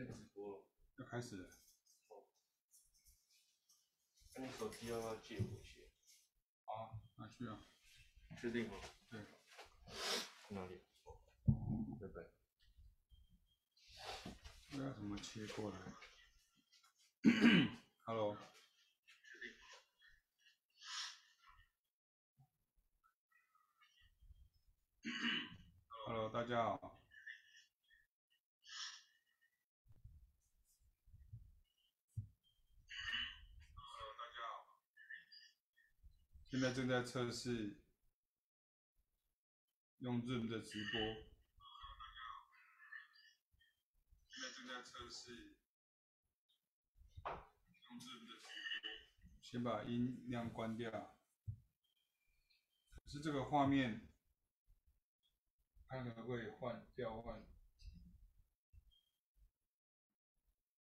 在直播了，要开始了。哦。那你手机要不要借我一些？好，拿去啊。确定吗？对。哪里？对不对？这要怎么切过来？Hello。Hello，大家好。现在正在测试用 Zoom 的直播。现在正在测试用 Zoom 的直播。先把音量关掉。可是这个画面，看可不可以换调换？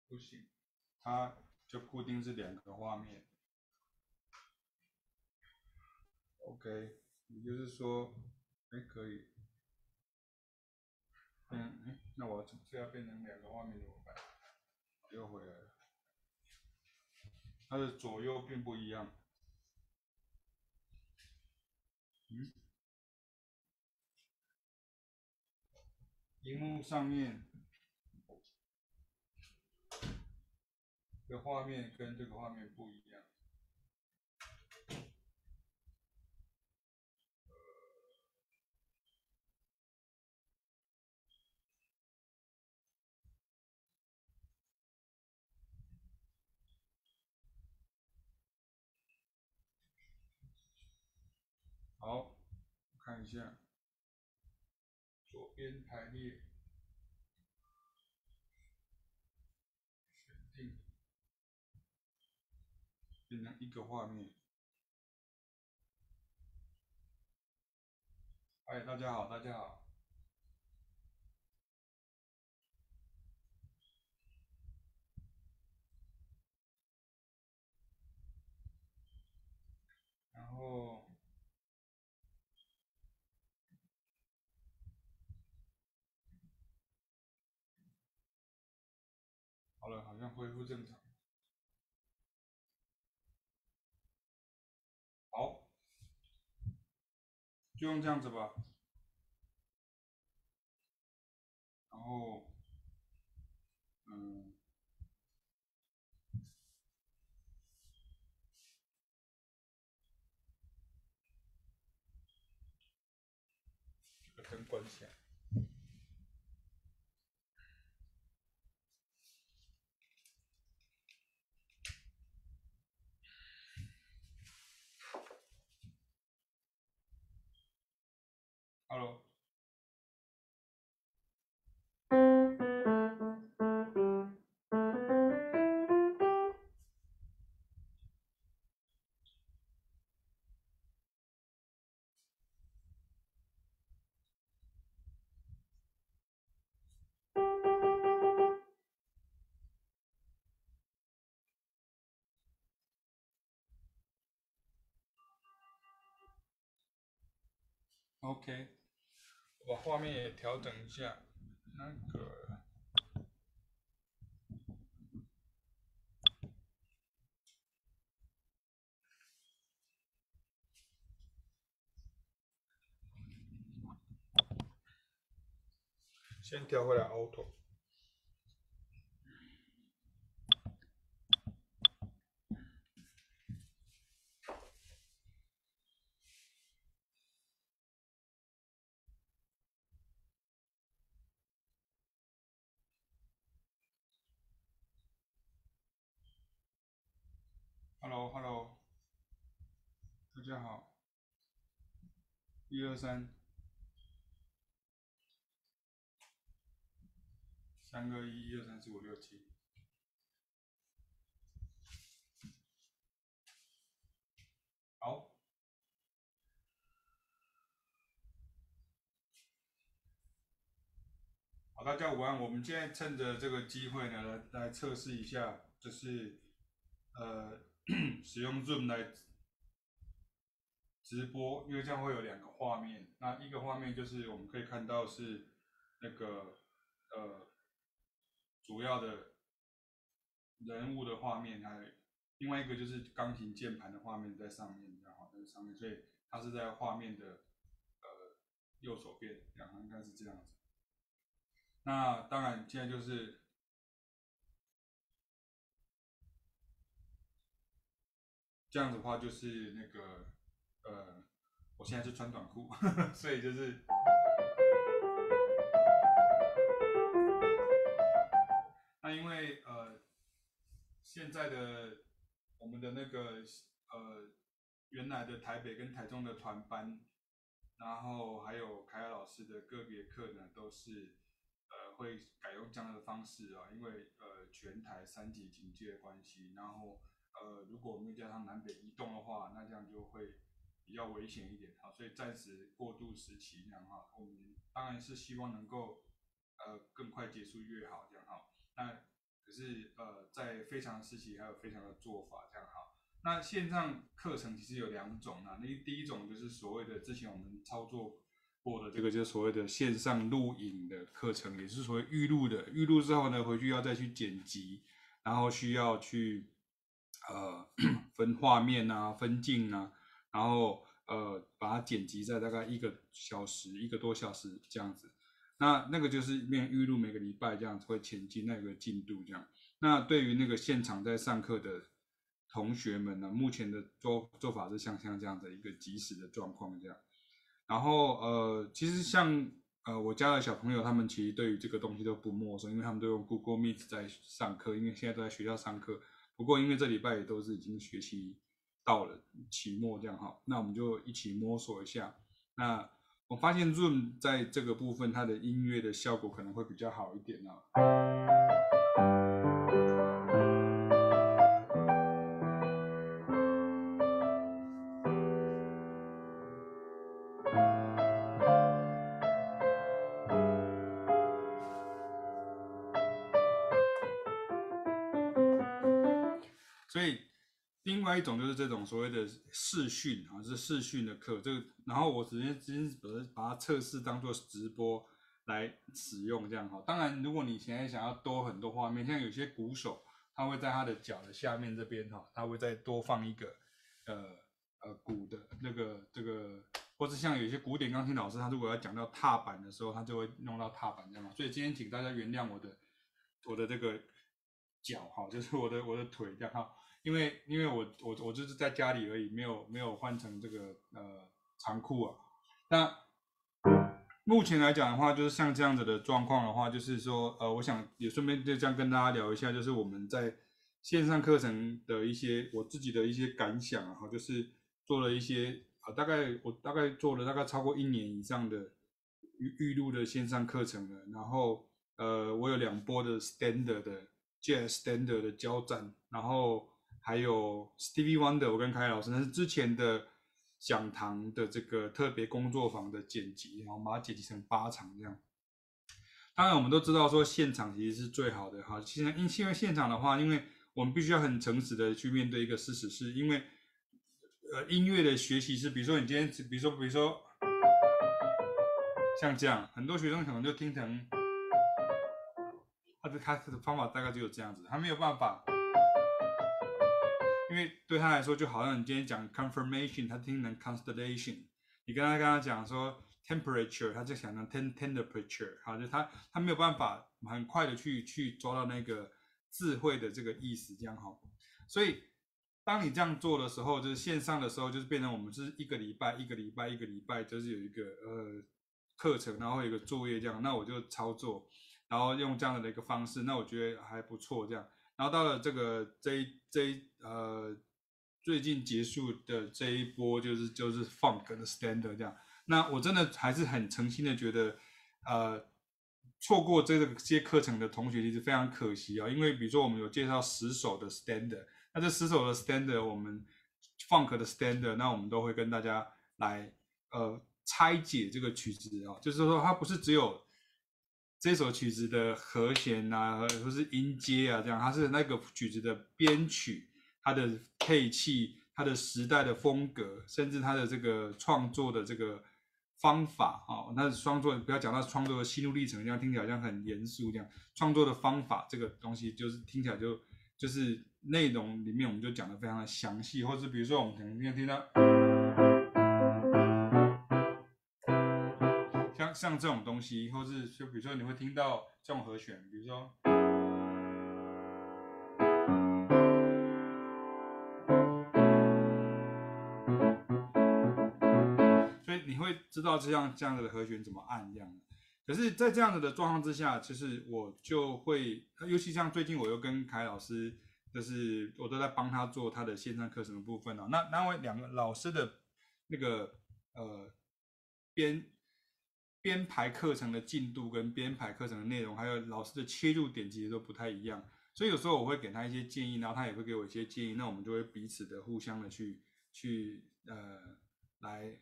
不行，它就固定是两个画面。OK，也就是说，哎，可以，嗯，哎，那我这要变成两个画面怎么办？又回来了，它的左右并不一样，嗯，荧幕上面的画面跟这个画面不一样。好，看一下，左边排列，选定，变成一个画面。哎，大家好，大家好。然后。好好像恢复正常。好，就用这样子吧。然后，嗯，这个灯关起来。Hello。OK。我把画面也调整一下，那个，先调回来 Auto。Hello，Hello，大家好，一二三，三个一，一二三四五六七，好，好，大家午安，我们现在趁着这个机会呢，来来测试一下，就是，呃。使用 Zoom 来直播，因为这样会有两个画面。那一个画面就是我们可以看到是那个呃主要的人物的画面，还有另外一个就是钢琴键盘的画面在上面，然后在上面，所以它是在画面的呃右手边，两个应该是这样子。那当然，现在就是这样子的话，就是那个呃，我现在是穿短裤，呵呵，所以就是。那因为呃，现在的我们的那个呃，原来的台北跟台中的团班，然后还有凯尔老师的个别课呢，都是呃。会改用这样的方式啊，因为呃全台三级警戒关系，然后呃如果我们加上南北移动的话，那这样就会比较危险一点哈，所以暂时过渡时期这样哈，我们当然是希望能够呃更快结束越好这样哈，那可是呃在非常时期还有非常的做法这样哈，那线上课程其实有两种啊，那第一种就是所谓的之前我们操作。过的这个就是所谓的线上录影的课程，也是所谓预录的。预录之后呢，回去要再去剪辑，然后需要去呃 分画面啊、分镜啊，然后呃把它剪辑在大概一个小时、一个多小时这样子。那那个就是面预录，每个礼拜这样子会前进那个进度这样。那对于那个现场在上课的同学们呢，目前的做做法是像像这样的一个即时的状况这样。然后呃，其实像呃我家的小朋友，他们其实对于这个东西都不陌生，因为他们都用 Google Meet 在上课，因为现在都在学校上课。不过因为这礼拜也都是已经学期到了期末这样哈，那我们就一起摸索一下。那我发现 Zoom 在这个部分它的音乐的效果可能会比较好一点、啊。外一种就是这种所谓的视讯啊，是视讯的课，这个然后我直接直接把它测试当做直播来使用，这样哈。当然，如果你现在想要多很多画面，像有些鼓手，他会在他的脚的下面这边哈，他会再多放一个呃呃鼓的那个这个，或者像有些古典钢琴老师，他如果要讲到踏板的时候，他就会弄到踏板这样。所以今天请大家原谅我的我的这个脚哈，就是我的我的腿这样哈。因为因为我我我就是在家里而已，没有没有换成这个呃长裤啊。那目前来讲的话，就是像这样子的状况的话，就是说呃，我想也顺便就这样跟大家聊一下，就是我们在线上课程的一些我自己的一些感想啊，就是做了一些啊、大概我大概做了大概超过一年以上的预预录的线上课程了。然后呃，我有两波的 standard 的 jazz standard 的交战，然后。还有 Stevie Wonder，我跟凯凯老师那是之前的讲堂的这个特别工作坊的剪辑，然后把它剪辑成八场这样。当然，我们都知道说现场其实是最好的哈。现在因因为现场的话，因为我们必须要很诚实的去面对一个事实，是因为呃音乐的学习是，比如说你今天，比如说比如说像这样，很多学生可能就听成他的他的方法大概就有这样子，他没有办法。因为对他来说，就好像你今天讲 confirmation，他听成 constellation；你跟他跟他讲说 temperature，他就想成 ten temperature。好，就他他没有办法很快的去去抓到那个智慧的这个意思，这样哈。所以当你这样做的时候，就是线上的时候，就是变成我们是一个礼拜一个礼拜一个礼拜，就是有一个呃课程，然后有一个作业这样。那我就操作，然后用这样的一个方式，那我觉得还不错这样。然后到了这个这一这一呃最近结束的这一波就是就是 funk 的 standard 这样，那我真的还是很诚心的觉得，呃错过这个些课程的同学其实非常可惜啊，因为比如说我们有介绍十首的 standard，那这十首的 standard 我们 funk 的 standard，那我们都会跟大家来呃拆解这个曲子啊，就是说它不是只有。这首曲子的和弦啊，或者是音阶啊，这样，它是那个曲子的编曲，它的配器，它的时代的风格，甚至它的这个创作的这个方法啊，那创作不要讲到创作的心路历程，这样听起来好像很严肃这样。创作的方法这个东西，就是听起来就就是内容里面我们就讲的非常的详细，或是比如说我们可能今天听到像这种东西，或是就比如说你会听到这种和弦，比如说。所以你会知道这样这样子的和弦怎么按这样，可是，在这样子的状况之下，其实我就会，尤其像最近我又跟凯老师，就是我都在帮他做他的线上课程的部分哦。那那位两个老师的那个呃编编排课程的进度跟编排课程的内容，还有老师的切入点其实都不太一样，所以有时候我会给他一些建议，然后他也会给我一些建议，那我们就会彼此的互相的去去呃来。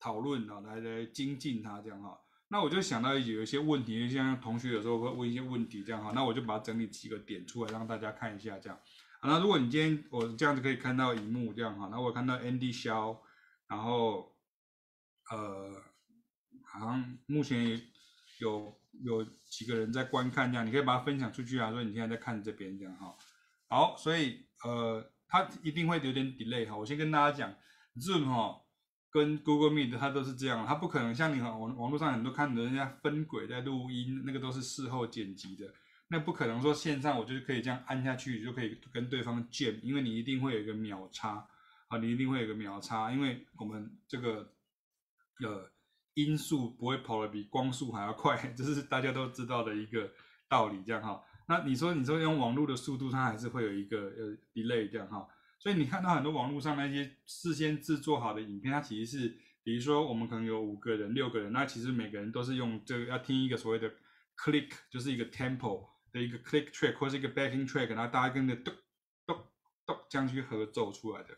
讨论啊，来来精进他这样哈。那我就想到有一些问题，像同学有时候会问一些问题这样哈。那我就把它整理几个点出来，让大家看一下这样。那如果你今天我这样子可以看到荧幕这样哈，那我看到 Andy 肖，然后呃，好像目前也有有几个人在观看这样，你可以把它分享出去啊。说你现在在看这边这样哈。好，所以呃，它一定会有点 delay 哈。我先跟大家讲，Zoom 哈。跟 Google Meet 它都是这样，它不可能像你网网络上很多看的人家分轨在录音，那个都是事后剪辑的，那不可能说线上我就是可以这样按下去就可以跟对方见因为你一定会有一个秒差啊，你一定会有个秒差，因为我们这个呃音速不会跑得比光速还要快，这是大家都知道的一个道理，这样哈。那你说你说用网络的速度，它还是会有一个呃 delay 这样哈。所以你看到很多网络上那些事先制作好的影片，它其实是，比如说我们可能有五个人、六个人，那其实每个人都是用这个要听一个所谓的 click，就是一个 tempo 的一个 click track 或是一个 backing track，然后大家跟着咚咚咚这样去合奏出来的。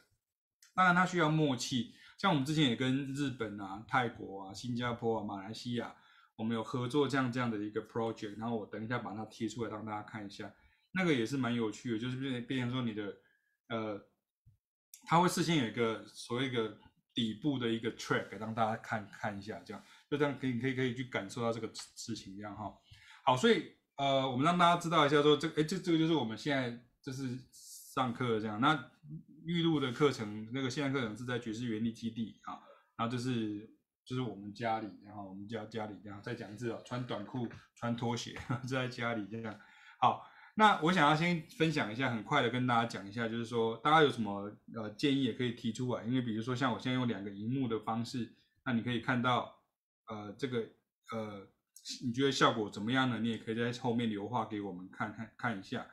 当然它需要默契，像我们之前也跟日本啊、泰国啊、新加坡啊、马来西亚，我们有合作这样这样的一个 project，然后我等一下把它贴出来让大家看一下，那个也是蛮有趣的，就是变变成说你的呃。它会事先有一个所谓一个底部的一个 track，让大家看看一下，这样就这样可以可以可以去感受到这个事情这样哈。好，所以呃，我们让大家知道一下说这哎这这个就是我们现在就是上课这样。那预录的课程那个线上课程是在爵士原力基地啊，然后就是就是我们家里，然后我们家家里这样再讲一次哦，穿短裤穿拖鞋 就在家里这样好。那我想要先分享一下，很快的跟大家讲一下，就是说大家有什么呃建议也可以提出来，因为比如说像我现在用两个荧幕的方式，那你可以看到呃这个呃你觉得效果怎么样呢？你也可以在后面留话给我们看看看一下。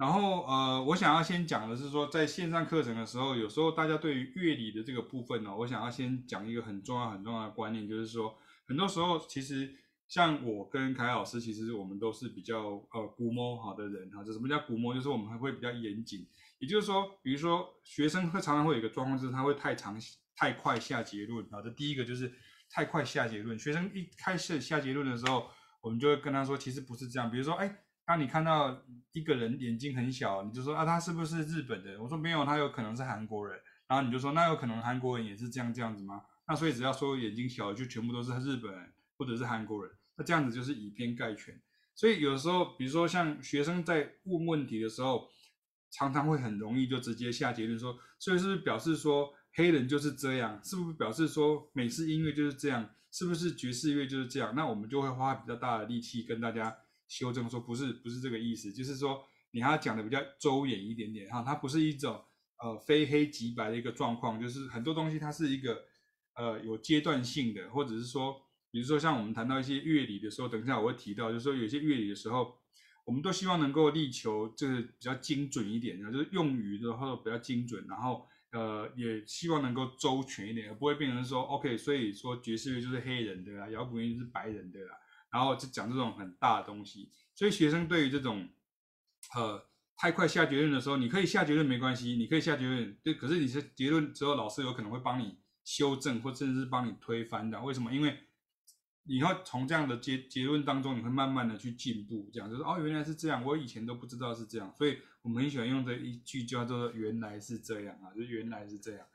然后呃我想要先讲的是说，在线上课程的时候，有时候大家对于乐理的这个部分呢，我想要先讲一个很重要很重要的观念，就是说很多时候其实。像我跟凯老师，其实我们都是比较呃古摸好的人哈。这什么叫古摸？就是我们还会比较严谨。也就是说，比如说学生会常常会有一个状况，就是他会太长太快下结论啊。这第一个就是太快下结论。学生一开始下结论的时候，我们就会跟他说，其实不是这样。比如说，哎，当你看到一个人眼睛很小，你就说啊，他是不是日本人？我说没有，他有可能是韩国人。然后你就说，那有可能韩国人也是这样这样子吗？那所以只要说眼睛小，就全部都是日本人或者是韩国人。那这样子就是以偏概全，所以有时候，比如说像学生在问问题的时候，常常会很容易就直接下结论说，所以是不是表示说黑人就是这样？是不是表示说美式音乐就是这样？是不是爵士乐就是这样？那我们就会花比较大的力气跟大家修正说，不是，不是这个意思，就是说你还要讲的比较周延一点点哈，它不是一种呃非黑即白的一个状况，就是很多东西它是一个呃有阶段性的，或者是说。比如说，像我们谈到一些乐理的时候，等一下我会提到，就是说有些乐理的时候，我们都希望能够力求就是比较精准一点，就是用语的话比较精准，然后呃也希望能够周全一点，不会变成说 OK，所以说爵士乐就是黑人的啦，摇滚乐就是白人的啦，然后就讲这种很大的东西。所以学生对于这种呃太快下结论的时候，你可以下结论没关系，你可以下结论，对，可是你是结论之后，老师有可能会帮你修正，或甚至是帮你推翻的。为什么？因为你要从这样的结结论当中，你会慢慢的去进步，这样就是哦，原来是这样，我以前都不知道是这样，所以我们很喜欢用这一句叫做“原来是这样”啊，就原来是这样。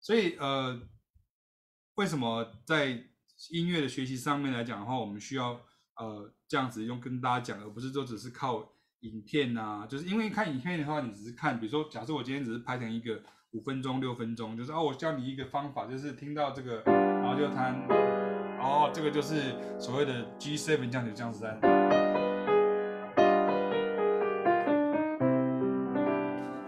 所以呃，为什么在音乐的学习上面来讲的话，我们需要呃这样子用跟大家讲，而不是说只是靠影片啊，就是因为看影片的话，你只是看，比如说假设我今天只是拍成一个五分钟、六分钟，就是哦，我教你一个方法，就是听到这个，然后就弹，哦，这个就是所谓的 G7 降九降十三。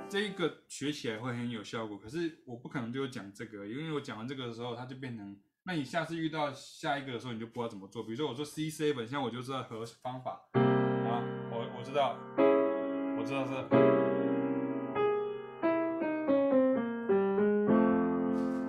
这一个学起来会很有效果，可是我不可能就讲这个，因为我讲完这个的时候，它就变成，那你下次遇到下一个的时候，你就不知道怎么做。比如说我说 C7，现在我就知道和方法啊，我我知道，我知道是，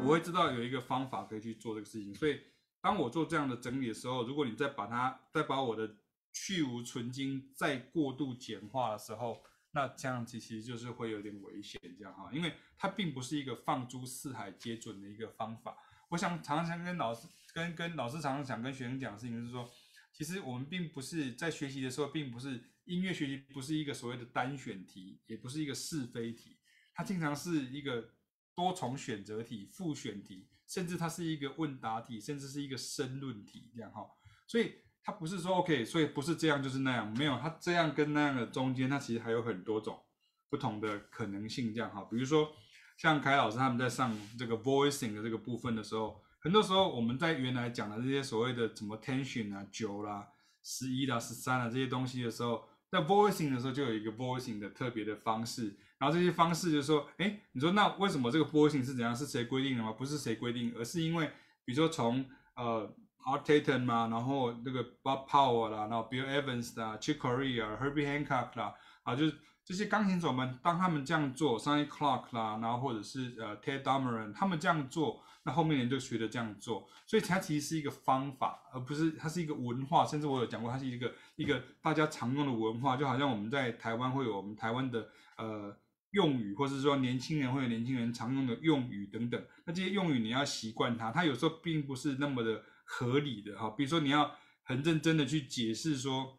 我会知道有一个方法可以去做这个事情。所以当我做这样的整理的时候，如果你再把它再把我的去芜存菁再过度简化的时候，那这样其实就是会有点危险，这样哈，因为它并不是一个放诸四海皆准的一个方法。我想常常跟老师、跟跟老师常常想跟学生讲的事情就是说，其实我们并不是在学习的时候，并不是音乐学习不是一个所谓的单选题，也不是一个是非题，它经常是一个多重选择题、复选题，甚至它是一个问答题，甚至是一个申论题，这样哈，所以。它不是说 OK，所以不是这样就是那样，没有，它这样跟那样的中间，它其实还有很多种不同的可能性，这样哈。比如说像凯老师他们在上这个 voicing 的这个部分的时候，很多时候我们在原来讲的这些所谓的什么 tension 啊、九啦、十一啦、十三啦这些东西的时候，在 voicing 的时候就有一个 voicing 的特别的方式，然后这些方式就是说，哎，你说那为什么这个 voicing 是怎样？是谁规定的吗？不是谁规定，而是因为比如说从呃。Art Tatum 嘛，然后那个 Bob Powell 啦，然后 Bill Evans 啦，Chick Corea、Herbie Hancock 啦，啊，就是这些钢琴手们，当他们这样做像 E Clark 啦，然后或者是呃 Ted Dameron，他们这样做，那后面人就学着这样做，所以它其实是一个方法，而不是它是一个文化，甚至我有讲过，它是一个一个大家常用的文化，就好像我们在台湾会有我们台湾的呃用语，或者是说年轻人会有年轻人常用的用语等等，那这些用语你要习惯它，它有时候并不是那么的。合理的哈，比如说你要很认真的去解释说，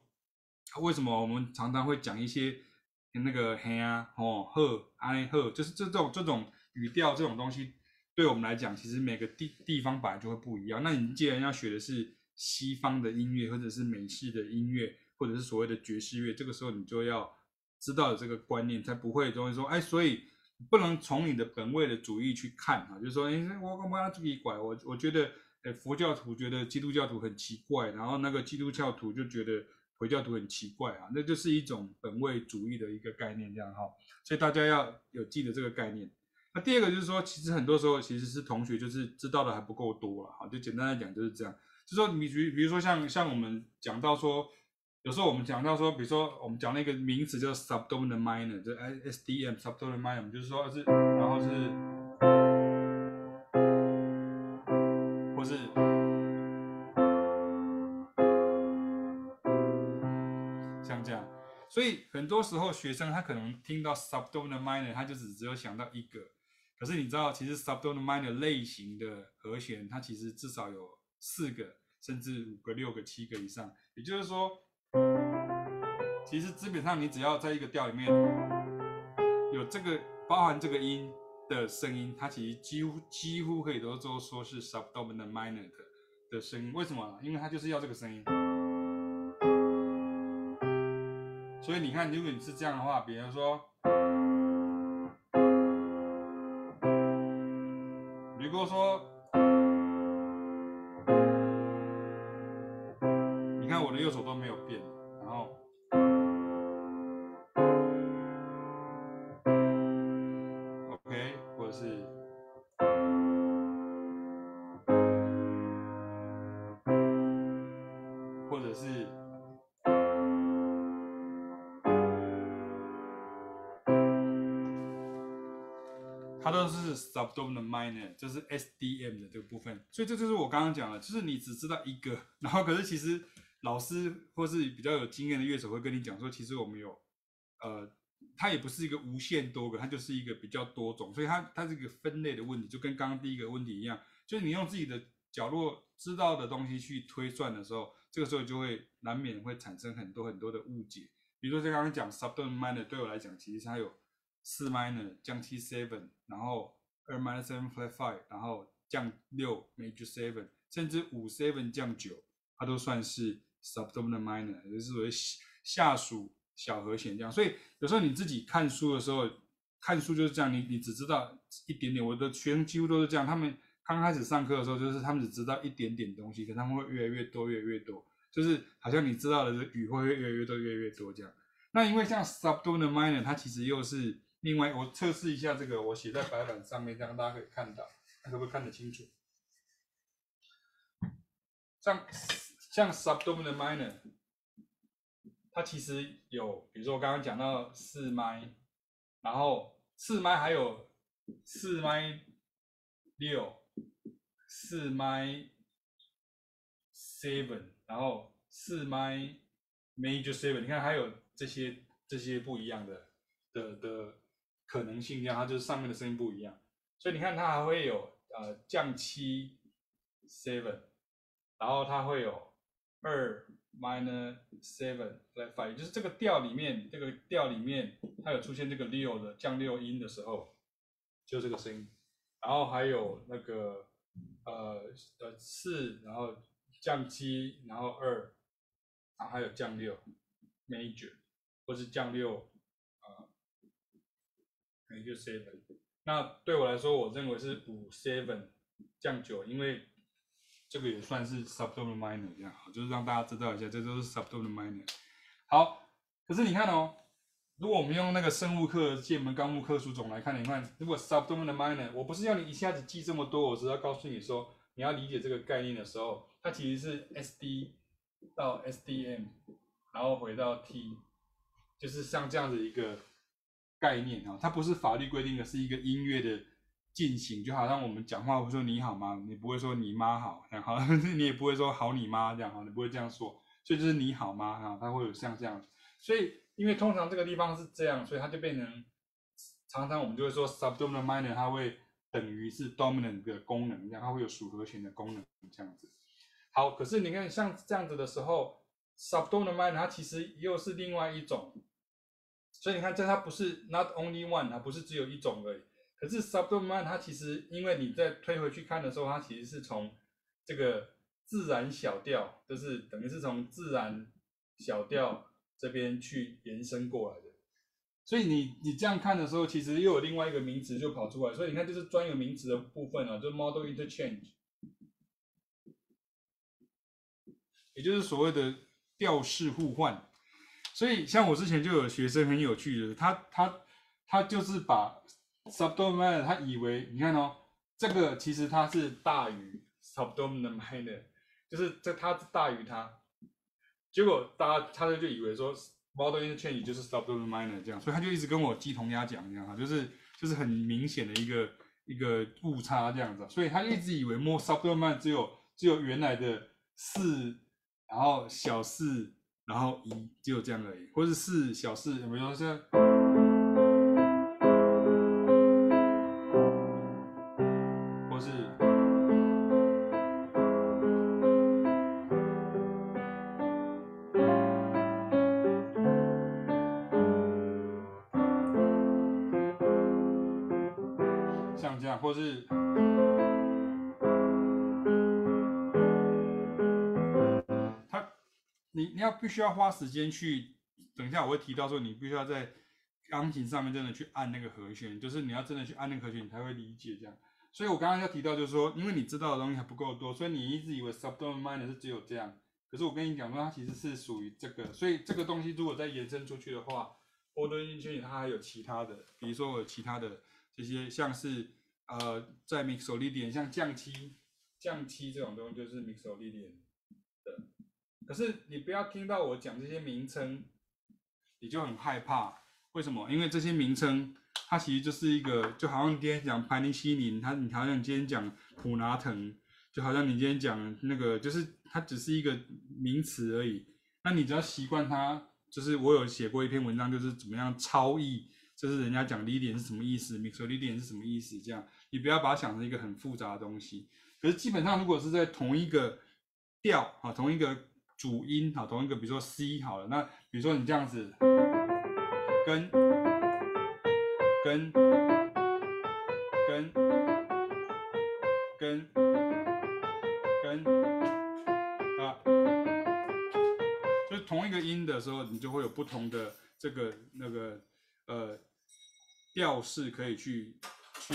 为什么我们常常会讲一些那个嘿啊、吼、呵、哎、呵，就是这种这种语调这种东西，对我们来讲，其实每个地地方本来就会不一样。那你既然要学的是西方的音乐，或者是美式的音乐，或者是所谓的爵士乐，这个时候你就要知道这个观念，才不会容易说，哎，所以不能从你的本位的主义去看啊，就是说，哎，我我要自己拐，我我觉得。佛教徒觉得基督教徒很奇怪，然后那个基督教徒就觉得回教徒很奇怪啊，那就是一种本位主义的一个概念，这样哈，所以大家要有记得这个概念。那第二个就是说，其实很多时候其实是同学就是知道的还不够多了，哈，就简单来讲就是这样，就说你比比如说像像我们讲到说，有时候我们讲到说，比如说我们讲那个名词叫 subdominant minor，就 SDM subdominant minor，就是说是然后是。很多时候学生他可能听到 subdominant minor，他就只只有想到一个。可是你知道，其实 subdominant minor 类型的和弦，它其实至少有四个，甚至五个、六个、七个以上。也就是说，其实基本上你只要在一个调里面有这个包含这个音的声音，它其实几乎几乎可以都都说是 subdominant minor 的的声音。为什么？因为它就是要这个声音。所以你看，如果你是这样的话，比如说，是 subdominant minor，就是 SDM 的这个部分，所以这就是我刚刚讲的，就是你只知道一个，然后可是其实老师或是比较有经验的乐手会跟你讲说，其实我们有，呃，它也不是一个无限多个，它就是一个比较多种，所以它它这个分类的问题就跟刚刚第一个问题一样，就是你用自己的角落知道的东西去推算的时候，这个时候就会难免会产生很多很多的误解，比如说像刚刚讲 subdominant minor，对我来讲其实它有。四 minor 降七 seven，然后二 minus seven flat five，然后降六 major seven，甚至五 seven 降九，它都算是 subdominant minor，就是为下属小和弦这样。所以有时候你自己看书的时候，看书就是这样，你你只知道一点点。我的学生几乎都是这样，他们刚开始上课的时候，就是他们只知道一点点东西，可他们会越来越多，越来越多，就是好像你知道的语会越来越多，越来越多这样。那因为像 subdominant minor，它其实又是另外，我测试一下这个，我写在白板上面，这样大家可以看到，看可不可以看得清楚？像像 subdominant minor，它其实有，比如说我刚刚讲到四麦，然后四麦还有四麦六，四麦 seven，然后四麦 major seven，你看还有。这些这些不一样的的的可能性，这样它就是上面的声音不一样，所以你看它还会有呃降七 seven，然后它会有二 minor seven flat five，就是这个调里面这个调里面它有出现这个六的降六音的时候，就这个声音，然后还有那个呃呃四，然后降七，然后二，然后还有降六 major。或是降六，也就 seven。那对我来说，我认为是五 seven 降九，因为这个也算是 subdominant 这样，就是让大家知道一下，这都是 subdominant。好，可是你看哦，如果我们用那个生物课界门纲目课书种来看，你看，如果 subdominant minor，我不是要你一下子记这么多，我只要告诉你说，你要理解这个概念的时候，它其实是 SD 到 SDM，然后回到 T。就是像这样子一个概念啊，它不是法律规定的，是一个音乐的进行，就好像我们讲话会说你好吗？你不会说你妈好，然后 你也不会说好你妈这样哈，你不会这样说，所以就是你好吗？哈，它会有像这样，所以因为通常这个地方是这样，所以它就变成常常我们就会说 subdominant minor，它会等于是 dominant 的功能，这样它会有属和弦的功能这样子。好，可是你看像这样子的时候。subdominant minor 它其实又是另外一种，所以你看这它不是 not only one，它不是只有一种而已。可是 subdomine 它其实，因为你在推回去看的时候，它其实是从这个自然小调，就是等于是从自然小调这边去延伸过来的。所以你你这样看的时候，其实又有另外一个名词就跑出来。所以你看，这是专有名词的部分啊，就 model interchange，也就是所谓的。调式互换，所以像我之前就有学生很有趣的，他他他就是把 subdominant，他以为你看哦，这个其实它是大于 subdominant minor，就是这它大于它，结果大家他就以为说 modal interchange 就是 subdominant 这样，所以他就一直跟我鸡同鸭讲这样哈，就是就是很明显的一个一个误差这样子，所以他一直以为 more subdominant 只有只有原来的四。然后小四，然后一，只有这样而已，或是四小四，有没有像，或是像这样，或是。要必须要花时间去，等一下我会提到说，你必须要在钢琴上面真的去按那个和弦，就是你要真的去按那个和弦，你才会理解这样。所以我刚刚要提到就是说，因为你知道的东西还不够多，所以你一直以为 subdominant 是只有这样。可是我跟你讲说，它其实是属于这个，所以这个东西如果再延伸出去的话，modal interchange 它还有其他的，比如说我有其他的这些，像是呃在 mixolydian 像降七降七这种东西就是 mixolydian 可是你不要听到我讲这些名称，你就很害怕。为什么？因为这些名称，它其实就是一个，就好像你今天讲盘尼西林，它你好像你今天讲普拿藤，就好像你今天讲那个，就是它只是一个名词而已。那你只要习惯它，就是我有写过一篇文章，就是怎么样超译，就是人家讲 Lydian 是什么意思，Mixolydian 是什么意思，这样你不要把它想成一个很复杂的东西。可是基本上，如果是在同一个调啊，同一个。主音好，同一个，比如说 C 好了，那比如说你这样子，跟跟跟跟跟啊，就同一个音的时候，你就会有不同的这个那个呃调式可以去去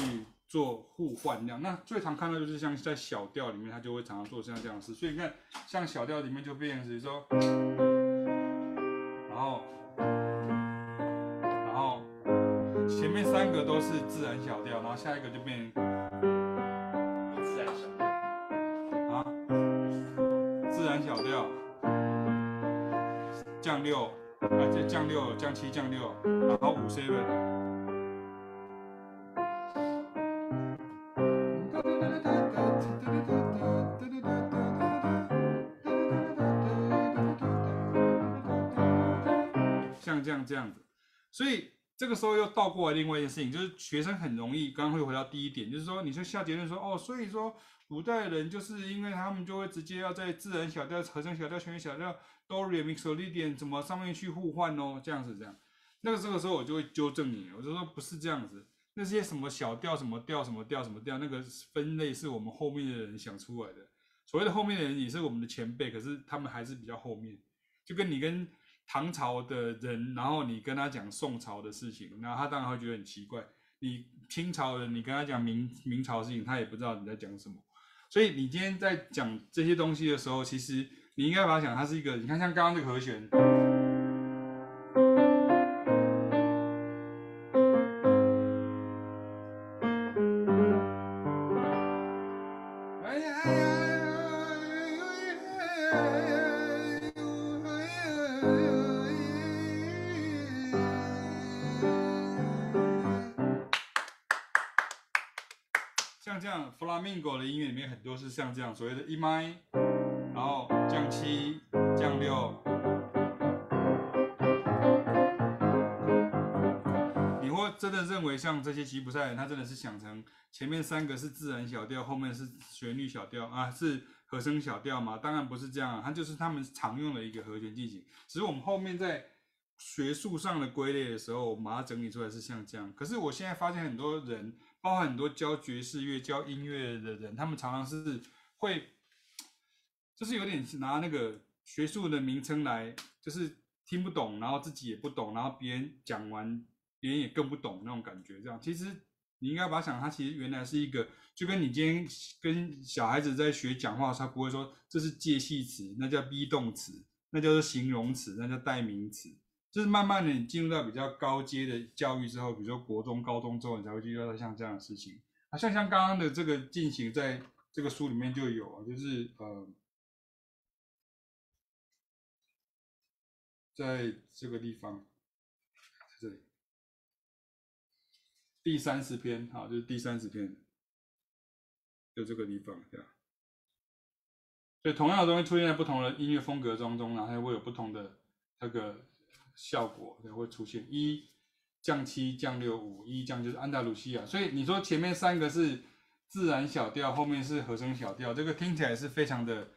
做互换量。那最常看到就是像在小调里面，它就会常常做像这样的事。所以你看，像小调里面就变成是说，然后然后前面三个都是自然小调，然后下一个就变成。降六，啊，这降六、降七、降六，然后五 seven。这样子，所以这个时候又倒过来另外一件事情，就是学生很容易刚刚会回到第一点，就是说你就下结论说，哦，所以说古代人就是因为他们就会直接要在自然小调、和声小调、旋律小调。哆来咪嗦利点怎么上面去互换哦？这样子这样，那个这个时候我就会纠正你，我就说不是这样子，那些什么小调什么调什么调什么调，那个分类是我们后面的人想出来的。所谓的后面的人也是我们的前辈，可是他们还是比较后面。就跟你跟唐朝的人，然后你跟他讲宋朝的事情，那他当然会觉得很奇怪。你清朝人，你跟他讲明明朝事情，他也不知道你在讲什么。所以你今天在讲这些东西的时候，其实。你应该把它想，它是一个，你看像刚刚这个和弦，都是像这样所谓的一麦。然后降七、降六，你会真的认为像这些吉普赛人，他真的是想成前面三个是自然小调，后面是旋律小调啊，是和声小调吗？当然不是这样啊，它就是他们常用的一个和弦进行。只是我们后面在学术上的归类的时候，我们把它整理出来是像这样。可是我现在发现很多人，包括很多教爵士乐、教音乐的人，他们常常是会。就是有点拿那个学术的名称来，就是听不懂，然后自己也不懂，然后别人讲完，别人也更不懂那种感觉。这样，其实你应该把它想，它其实原来是一个，就跟你今天跟小孩子在学讲话，他不会说这是介系词，那叫 be 动词，那叫做形容词，那叫代名词。就是慢慢的你进入到比较高阶的教育之后，比如说国中、高中之后，你才会遇到像这样的事情。啊，像像刚刚的这个进行，在这个书里面就有啊，就是呃。在这个地方，在这里，第三十篇，好，就是第三十篇，就这个地方，对吧？所以同样的东西出现在不同的音乐风格当中，然后会有不同的那个效果，才会出现一降七降六五一降就是安达鲁西亚，所以你说前面三个是自然小调，后面是和声小调，这个听起来是非常的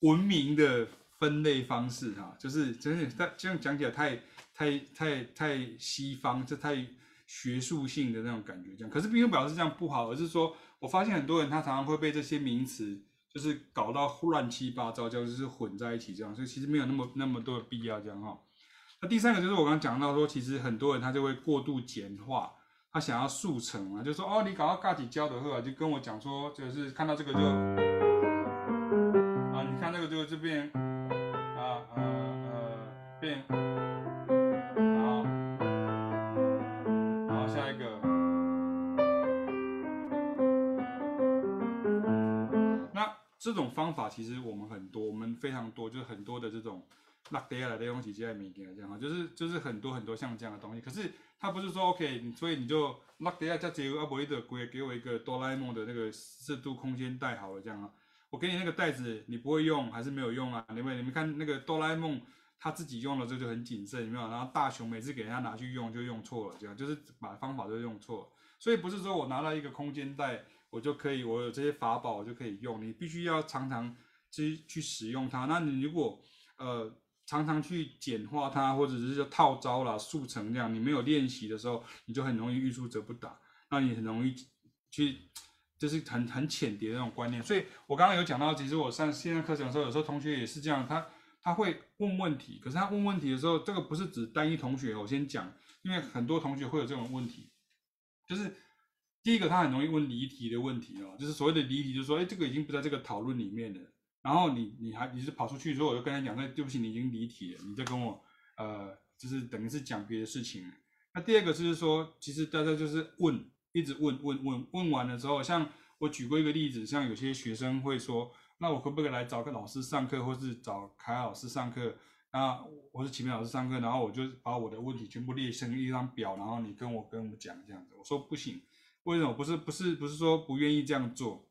文明的。分类方式哈，就是真的，他这样讲起来太太太太西方，这太学术性的那种感觉，这样。可是并不表示这样不好，而是说我发现很多人他常常会被这些名词就是搞到乱七八糟，就是混在一起这样，所以其实没有那么那么多的必要这样哈。那第三个就是我刚刚讲到说，其实很多人他就会过度简化，他想要速成啊，就说哦，你搞到嘎几教的话，就跟我讲说，就是看到这个就啊，你看那个就这边。变，好，然后下一个。那这种方法其实我们很多，我们非常多，就是很多的这种拉德亚的东西，接在面前这样，就是就是很多很多像这样的东西。可是他不是说 OK，所以你就拉德亚加结合阿伯伊的给给我一个哆啦 A 梦的那个四度空间袋好了这样啊。我给你那个袋子，你不会用还是没有用啊？你们你们看那个哆啦 A 梦。他自己用了之后就很谨慎，有没有？然后大雄每次给人家拿去用就用错了，这样就是把方法都用错了。所以不是说我拿到一个空间袋，我就可以，我有这些法宝我就可以用。你必须要常常去去使用它。那你如果呃常常去简化它，或者是说套招啦、速成这样，你没有练习的时候，你就很容易欲速则不达。那你很容易去就是很很浅碟的那种观念。所以我刚刚有讲到，其实我上线上课程的时候，有时候同学也是这样，他他会问问题，可是他问问题的时候，这个不是指单一同学，我先讲，因为很多同学会有这种问题，就是第一个他很容易问离题的问题哦，就是所谓的离题，就是说，哎，这个已经不在这个讨论里面了。然后你你还你是跑出去之后，我就跟他讲，那对不起，你已经离题了，你在跟我呃，就是等于是讲别的事情。那第二个就是说，其实大家就是问，一直问问问问完了之后，像我举过一个例子，像有些学生会说，那我可不可以来找个老师上课，或是找凯老师上课？那我是启明老师上课，然后我就把我的问题全部列成一张表，然后你跟我跟我们讲这样子。我说不行，为什么？不是不是不是说不愿意这样做，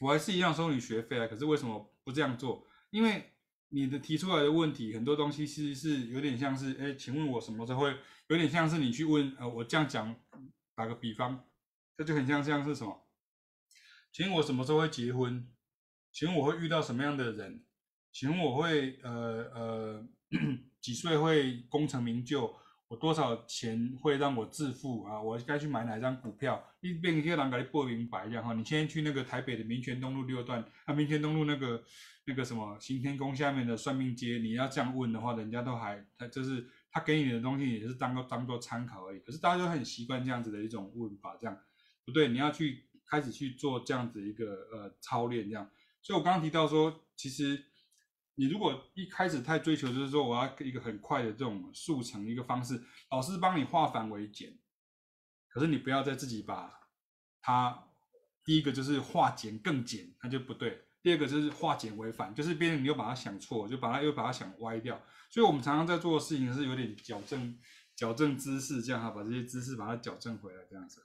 我还是一样收你学费啊。可是为什么？不这样做，因为你的提出来的问题很多东西其实是有点像是，哎，请问我什么时候会？有点像是你去问，呃，我这样讲，打个比方，这就很像像是什么？请问我什么时候会结婚？请问我会遇到什么样的人？请问我会，呃呃，几岁会功成名就？我多少钱会让我致富啊？我该去买哪张股票？一边一个人给你播明白这样哈。你现在去那个台北的民权东路六段，啊，民权东路那个那个什么行天宫下面的算命街，你要这样问的话，人家都还他就是他给你的东西也是当个当做参考而已。可是大家都很习惯这样子的一种问法，这样不对，你要去开始去做这样子一个呃操练这样。所以我刚刚提到说，其实。你如果一开始太追求，就是说我要一个很快的这种速成一个方式，老师帮你化繁为简，可是你不要再自己把它，第一个就是化简更简，那就不对；第二个就是化简为繁，就是别人你又把它想错，就把它又把它想歪掉。所以我们常常在做的事情是有点矫正、矫正姿势，这样哈，把这些姿势把它矫正回来，这样子。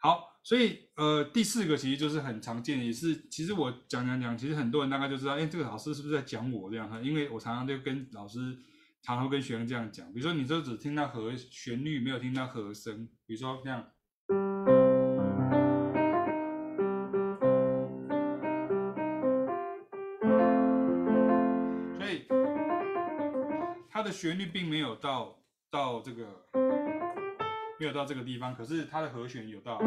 好，所以呃，第四个其实就是很常见的，也是其实我讲讲讲，其实很多人大概就知道，哎，这个老师是不是在讲我这样哈？因为我常常就跟老师，常常跟学生这样讲，比如说你就只听到和旋律，没有听到和声，比如说这样，所以它的旋律并没有到到这个。没有到这个地方，可是它的和弦有到，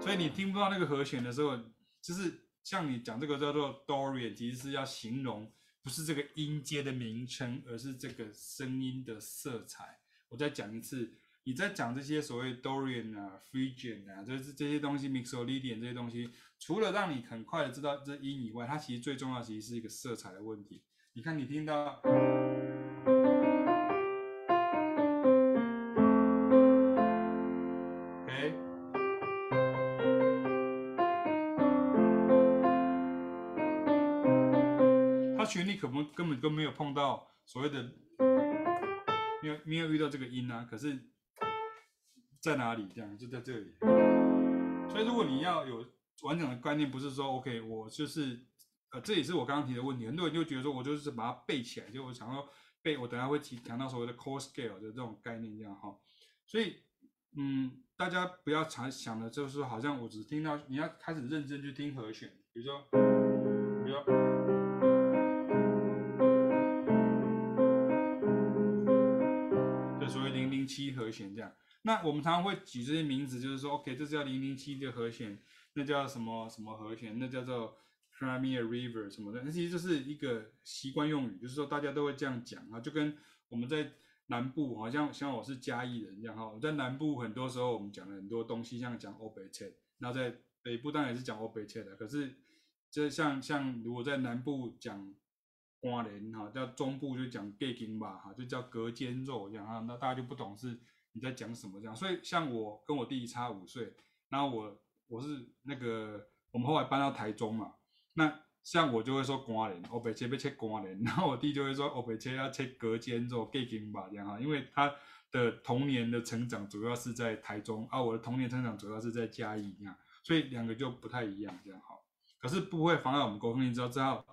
所以你听不到那个和弦的时候，就是像你讲这个叫做 Dorian，其实是要形容不是这个音阶的名称，而是这个声音的色彩。我再讲一次，你在讲这些所谓 Dorian 啊、Phrygian 啊，就是这些东西，Mixolydian 这些东西，除了让你很快的知道这音以外，它其实最重要其实是一个色彩的问题。你看，你听到。根本都没有碰到所谓的，没有没有遇到这个音啊，可是在哪里？这样就在这里。所以如果你要有完整的观念，不是说 OK，我就是呃，这也是我刚刚提的问题。很多人就觉得说我就是把它背起来，就我想说背，我等下会提讲到所谓的 chord scale 的这种概念这样哈。所以嗯，大家不要常想的就是好像我只听到，你要开始认真去听和弦，比如说，比如说。弦这样，那我们常常会举这些名字，就是说，OK，这是叫零零七的和弦，那叫什么什么和弦，那叫做 Crimea River 什么的，那其实就是一个习惯用语，就是说大家都会这样讲啊，就跟我们在南部，好像像我是嘉义人这样哈，我在南部很多时候我们讲了很多东西，像讲欧北切，那在北部当然也是讲欧北切的，可是就像像如果在南部讲。关联哈，叫中部就讲隔间吧哈，就叫隔间肉这样哈，那大家就不懂是你在讲什么这样。所以像我跟我弟弟差五岁，然后我我是那个我们后来搬到台中嘛，那像我就会说关联，我北切被切关联，然后我弟就会说我北切要切隔间肉隔间吧这样哈，因为他的童年的成长主要是在台中啊，我的童年成长主要是在嘉义这样，所以两个就不太一样这样哈。可是不会妨碍我们沟通，你知道知道。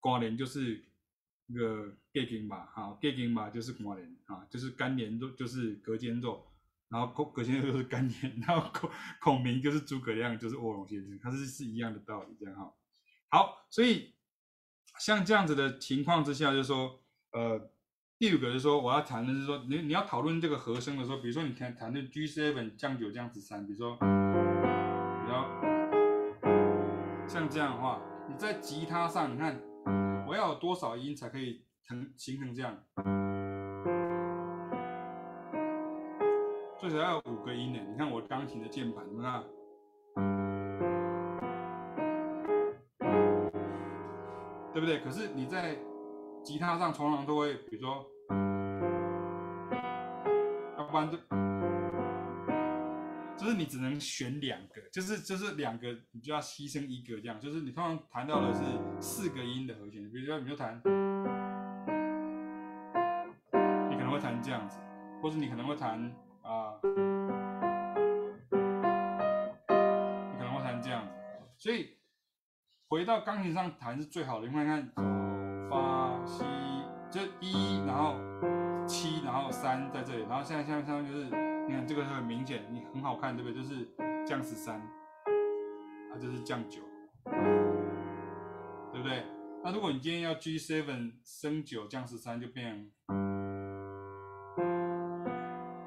关联就是那个隔间吧，哈，隔间吧就是关联啊，就是干连肉就是隔间肉，然后隔隔间肉就是干连，然后孔孔明就是诸葛亮就是卧龙先生，它是是一样的道理，这样哈。好，所以像这样子的情况之下，就是说，呃，第五个是说，我要谈的是说，你你要讨论这个和声的时候，比如说你谈谈论 G7 降九降十三，比如说，比较像这样的话，你在吉他上，你看我要有多少音才可以成形成这样？最少要五个音呢。你看我钢琴的键盘，你看，对不对？可是你在吉他上通常都会，比如说。要不然就，就是你只能选两个，就是就是两个，你就要牺牲一个这样。就是你通常弹到的是四个音的和弦，比如说你就弹，你可能会弹这样子，或者你可能会弹啊、你可能会弹这样子。所以回到钢琴上弹是最好的，你看看，发西，就一，然后。七，然后三在这里，然后现在现在现在就是，你看这个很明显，你很好看，对不对？就是降十三，啊，这是降九，对不对？那如果你今天要 G7 升九降十三，就变，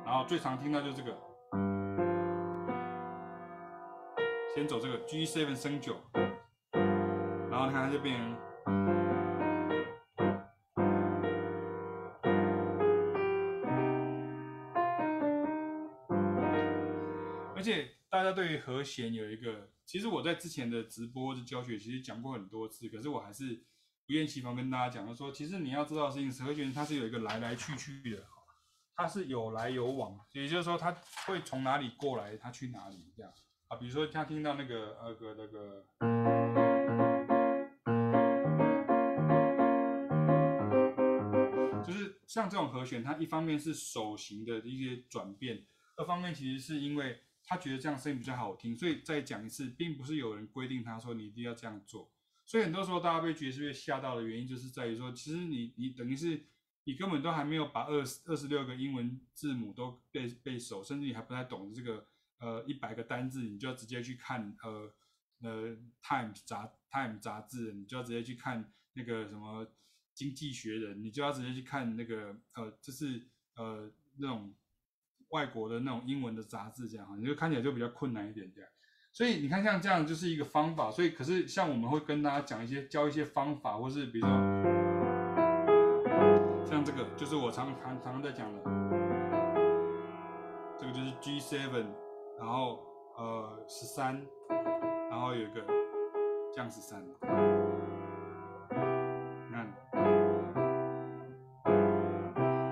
然后最常听到就是这个，先走这个 G7 升九，然后它就变。和弦有一个，其实我在之前的直播的教学其实讲过很多次，可是我还是不厌其烦跟大家讲，就说，其实你要知道的事情是和弦它是有一个来来去去的，它是有来有往，也就是说它会从哪里过来，它去哪里这样啊。比如说他听到那个那个那个，就是像这种和弦，它一方面是手型的一些转变，二方面其实是因为。他觉得这样声音比较好听，所以再讲一次，并不是有人规定他说你一定要这样做。所以很多时候大家被爵士乐吓到的原因，就是在于说，其实你你等于是你根本都还没有把二十二十六个英文字母都背背熟，甚至你还不太懂这个呃一百个单字，你就要直接去看呃呃 Times 杂 Times 杂志，你就要直接去看那个什么经济学人，你就要直接去看那个呃就是呃那种。外国的那种英文的杂志，这样哈，你就看起来就比较困难一点这样。所以你看像这样就是一个方法。所以可是像我们会跟大家讲一些教一些方法，或是比如说像这个，就是我常常常常在讲的，这个就是 G7，然后呃十三，然后有一个降十三，你看，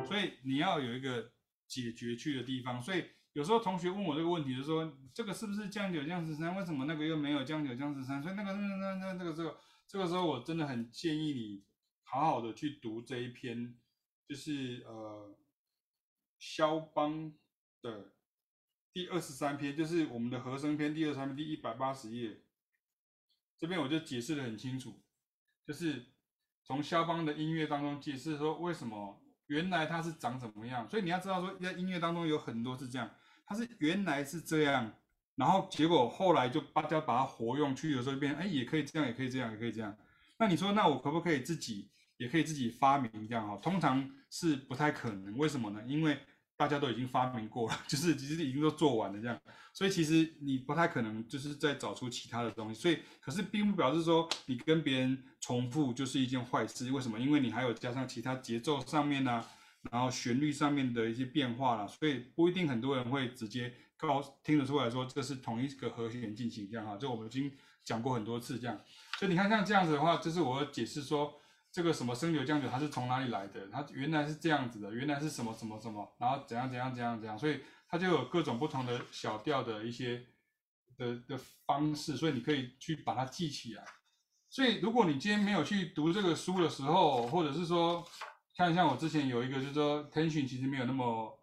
所以你要有一个。解决去的地方，所以有时候同学问我这个问题，就说这个是不是降九降十三？为什么那个又没有降九降十三？所以那个那那那那个这个这个时候，我真的很建议你好好的去读这一篇，就是呃肖邦的第二十三篇，就是我们的和声篇第二十三篇第一百八十页，这边我就解释的很清楚，就是从肖邦的音乐当中解释说为什么。原来它是长怎么样？所以你要知道说，在音乐当中有很多是这样，它是原来是这样，然后结果后来就大家把它活用去，有时候变，哎，也可以这样，也可以这样，也可以这样。那你说，那我可不可以自己也可以自己发明一样哈？通常是不太可能，为什么呢？因为大家都已经发明过了，就是其实已经都做完了这样，所以其实你不太可能就是再找出其他的东西。所以，可是并不表示说你跟别人重复就是一件坏事。为什么？因为你还有加上其他节奏上面呢、然后旋律上面的一些变化了，所以不一定很多人会直接告听得出来说这是同一个和弦进行这样哈。这我们已经讲过很多次这样。所以你看像这样子的话，就是我解释说。这个什么升九降九，它是从哪里来的？它原来是这样子的，原来是什么什么什么，然后怎样怎样怎样怎样，所以它就有各种不同的小调的一些的的方式，所以你可以去把它记起来。所以如果你今天没有去读这个书的时候，或者是说，像像我之前有一个，就是说 tension 其实没有那么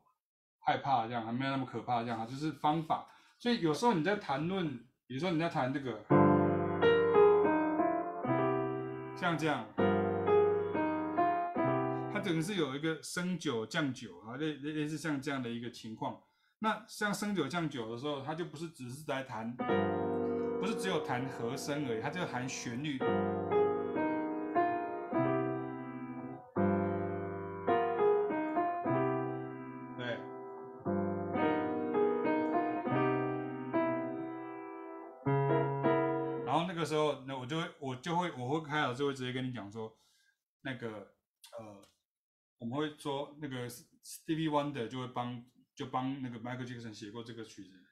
害怕，这样还没有那么可怕，这样哈，就是方法。所以有时候你在谈论，比如说你在谈这个，像这样。等于是有一个升九降九啊，类类类似像这样的一个情况。那像升九降九的时候，它就不是只是在弹，不是只有弹和声而已，它就含旋律。对。然后那个时候，那我就会我就会我会开头就会直接跟你讲说，那个呃。我们会说那个 Stevie Wonder 就会帮就帮那个 Michael Jackson 写过这个曲子。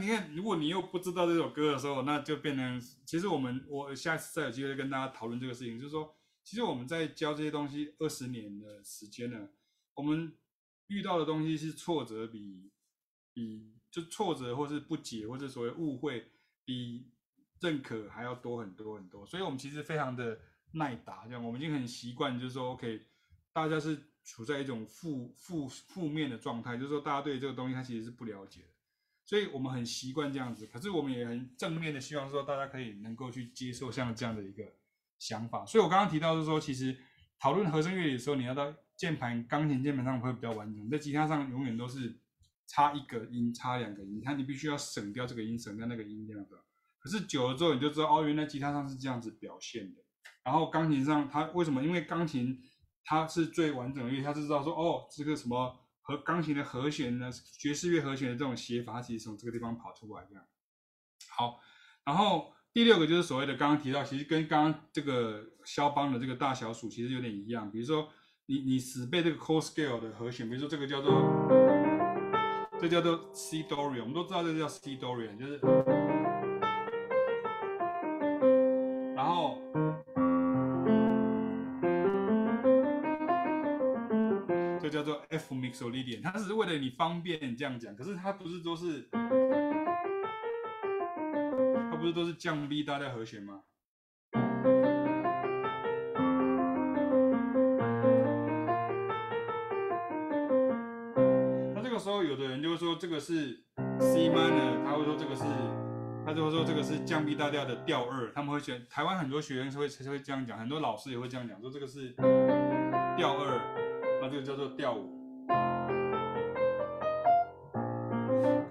你看，如果你又不知道这首歌的时候，那就变成，其实我们我下次再有机会跟大家讨论这个事情，就是说，其实我们在教这些东西二十年的时间呢，我们遇到的东西是挫折比比就挫折或是不解或者所谓误会比认可还要多很多很多，所以我们其实非常的耐打，这样我们已经很习惯，就是说，OK，大家是处在一种负负负面的状态，就是说，大家对这个东西他其实是不了解的。所以我们很习惯这样子，可是我们也很正面的希望说，大家可以能够去接受像这样的一个想法。所以我刚刚提到是说，其实讨论和声乐理的时候，你要到键盘、钢琴键盘上会比较完整，在吉他上永远都是差一个音、差两个音，它你必须要省掉这个音、省掉那个音这样的。可是久了之后，你就知道哦，原来吉他上是这样子表现的。然后钢琴上它为什么？因为钢琴它是最完整的，乐它是知道说哦，这个什么。和钢琴的和弦呢，爵士乐和弦的这种写法，其实从这个地方跑出来这样。好，然后第六个就是所谓的刚刚提到，其实跟刚刚这个肖邦的这个大小数其实有点一样。比如说你你死背这个 chord scale 的和弦，比如说这个叫做这叫做 C Dorian，我们都知道这个叫 C Dorian，就是 Mixolydian，它只是为了你方便这样讲，可是它不是都是，它不是都是降 B 大调和弦吗？那这个时候，有的人就会说这个是 C minor，他会说这个是，他就会说这个是降 B 大调的调二，他们会选台湾很多学员是会是会这样讲，很多老师也会这样讲，说这个是调二。那这个叫做调五，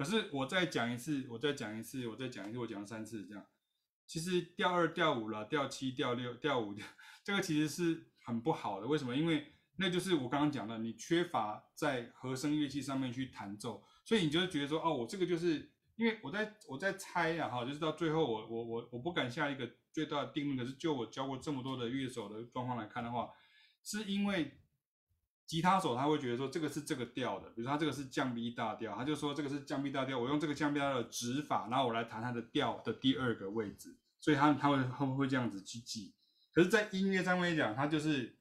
是我再讲一次，我再讲一次，我再讲一次，我讲了三次这样。其实调二、调五了，调七、调六、调五，这个其实是很不好的。为什么？因为那就是我刚刚讲的，你缺乏在和声乐器上面去弹奏，所以你就会觉得说，哦，我这个就是因为我在我在猜啊，哈，就是到最后我我我我不敢下一个最大的定论。可是就我教过这么多的乐手的状况来看的话，是因为。吉他手他会觉得说这个是这个调的，比如说他这个是降 B 大调，他就说这个是降 B 大调，我用这个降 B 大调的指法，然后我来弹它的调的第二个位置，所以他他会会不会这样子去记？可是，在音乐上面讲，它就是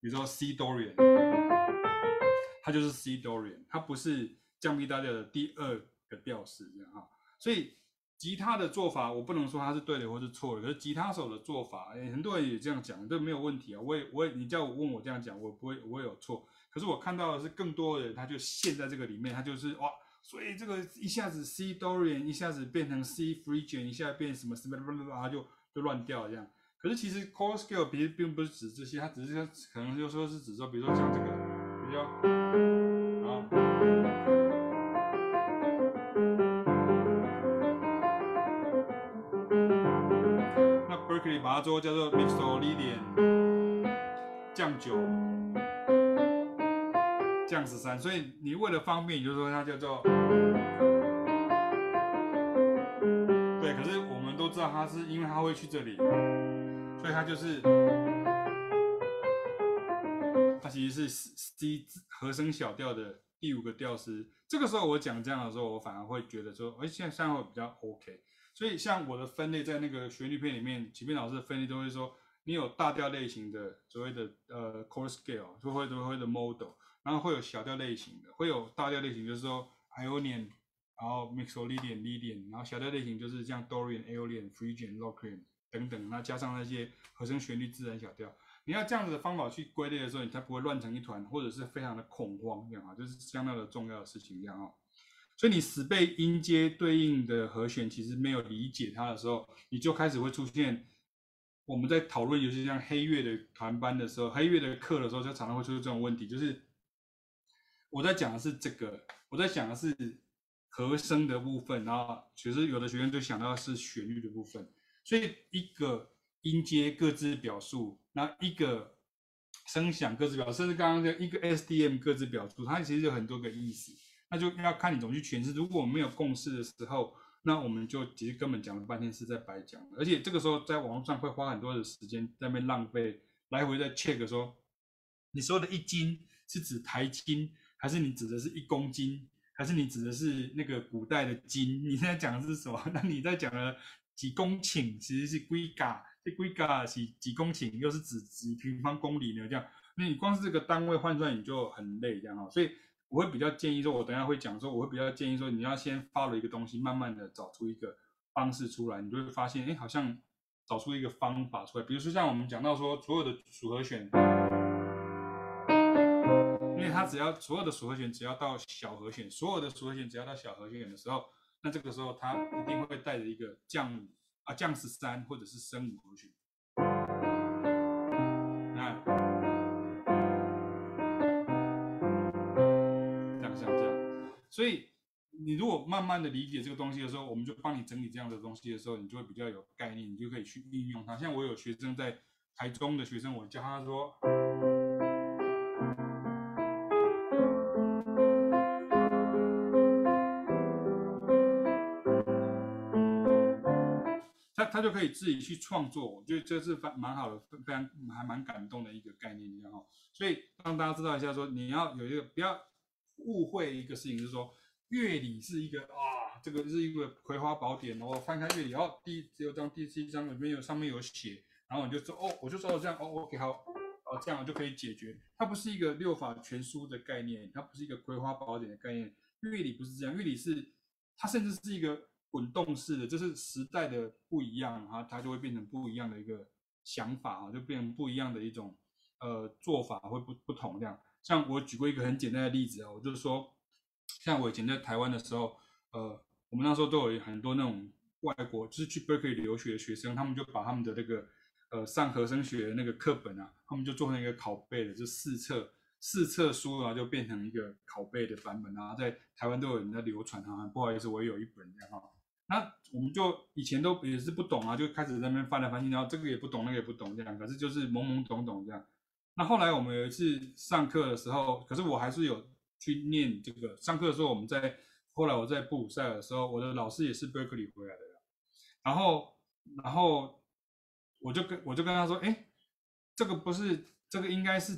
比如说 C Dorian，它就是 C Dorian，它不是降 B 大调的第二个调式这样哈，所以。吉他的做法，我不能说它是对的或是错的，可是吉他手的做法，很多人也这样讲，这没有问题啊。我也，我也，你叫我问我这样讲，我不会，我会有错。可是我看到的是更多的人，他就陷在这个里面，他就是哇，所以这个一下子 C Dorian，一下子变成 C Phrygian，一下变什么什么什么，啊，就就乱掉了这样。可是其实 Core Scale 其实并不是指这些，它只是可能就说是指说，比如说像这个，比较啊。叫做 Mixolydian 降九降十三，所以你为了方便，你就说它叫做对。可是我们都知道，它是因为它会去这里，所以它就是它其实是 C 和声小调的第五个调式。这个时候我讲这样的时候，我反而会觉得说，哎，现在这样会比较 OK。所以，像我的分类在那个旋律片里面，启斌老师的分类都会说，你有大调类型的所谓的呃 chord scale，就会都会的 model，然后会有小调类型的，会有大调类型，就是说 Ionian，然后 Mixolydian、Lydian，然后小调类型就是像 Dorian、Aeolian、Phrygian、Locrian 等等，那加上那些和声旋律自然小调，你要这样子的方法去归类的时候，你才不会乱成一团，或者是非常的恐慌，这样啊，就是相当的重要的事情，这样啊。所以你死背音阶对应的和弦，其实没有理解它的时候，你就开始会出现我们在讨论，尤其像黑月的团班的时候，黑月的课的时候，就常常会出现这种问题，就是我在讲的是这个，我在讲的是和声的部分，然后其实有的学生就想到是旋律的部分，所以一个音阶各自表述，那一个声响各自表，甚至刚刚的一个 SDM 各自表述，它其实有很多个意思，那就要看你怎么去诠释。如果没有共识的时候，那我们就其实根本讲了半天是在白讲，而且这个时候在网络上会花很多的时间在那边浪费，来回在 check 说，你说的一斤是指台斤，还是你指的是一公斤？还是你指的是那个古代的斤？你现在讲的是什么？那你在讲的几公顷其实是几嘎，这几嘎是几公顷，又是指几平方公里呢？这样，那你光是这个单位换算你就很累，这样哈。所以我会比较建议说，我等下会讲说，我会比较建议说，你要先 follow 一个东西，慢慢的找出一个方式出来，你就会发现，哎，好像找出一个方法出来。比如说像我们讲到说，所有的组合弦。因为它只要所有的属和弦只要到小和弦，所有的属和弦只要到小和弦的时候，那这个时候它一定会带着一个降啊降十三或者是升五和弦。所以你如果慢慢的理解这个东西的时候，我们就帮你整理这样的东西的时候，你就会比较有概念，你就可以去运用它。像我有学生在台中的学生，我教他说。他他就可以自己去创作，我觉得这是蛮蛮好的，非常还蛮感动的一个概念，这样哈。所以让大家知道一下，说你要有一个不要误会一个事情，就是说乐理是一个啊，这个是一个葵花宝典，然后翻开乐理，哦，第只有章第七章里面有上面有写，然后你就说哦，我就说这样哦，OK 好，哦这样我就可以解决。它不是一个六法全书的概念，它不是一个葵花宝典的概念，乐理不是这样，乐理是它甚至是一个。滚动式的，就是时代的不一样哈，它就会变成不一样的一个想法啊，就变成不一样的一种呃做法会不不同这样。像我举过一个很简单的例子啊，我就是说，像我以前在台湾的时候，呃，我们那时候都有很多那种外国就是去 Berkeley 留学的学生，他们就把他们的那个呃上和声学的那个课本啊，他们就做成一个拷贝的，就四册。试册书啊，就变成一个拷贝的版本啊，在台湾都有人在流传啊。不好意思，我也有一本这样哈。那我们就以前都也是不懂啊，就开始在那边翻来翻去，然后这个也不懂，那个也不懂这样，可是就是懵懵懂懂这样。那后来我们有一次上课的时候，可是我还是有去念这个。上课的时候，我们在后来我在布鲁塞尔的时候，我的老师也是 Berkeley 回来的。然后，然后我就跟我就跟他说，哎，这个不是，这个应该是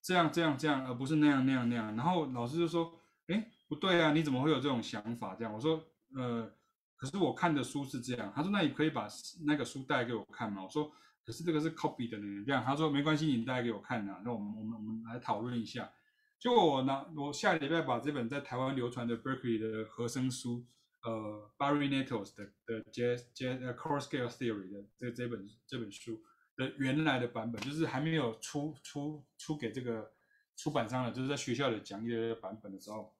这样这样这样，而不是那样那样那样。然后老师就说，哎，不对啊，你怎么会有这种想法？这样我说，呃。可是我看的书是这样，他说，那你可以把那个书带给我看吗？我说，可是这个是 copy 的呢，这样他说没关系，你带给我看啊，那我们我们我们来讨论一下。结果我呢，我下礼拜把这本在台湾流传的 Berkeley 的和声书，呃，Barry Nettles 的的 ja J A Chord Scale Theory 的这这本这本书的原来的版本，就是还没有出出出给这个出版商的，就是在学校里讲义的版本的时候。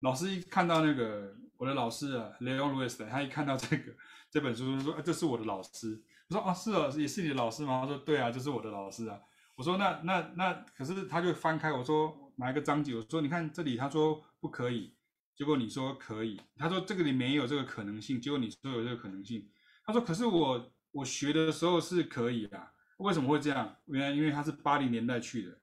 老师一看到那个我的老师啊，Leon Lewis 他一看到这个这本书，就说：“啊，这是我的老师。”我说：“啊，是啊，也是你的老师吗？”他说：“对啊，就是我的老师啊。”我说：“那那那，可是他就翻开我说哪一个章节？我说你看这里，他说不可以，结果你说可以。他说这个里没有这个可能性，结果你说有这个可能性。他说可是我我学的时候是可以啊，为什么会这样？原来因为他是八零年代去的。”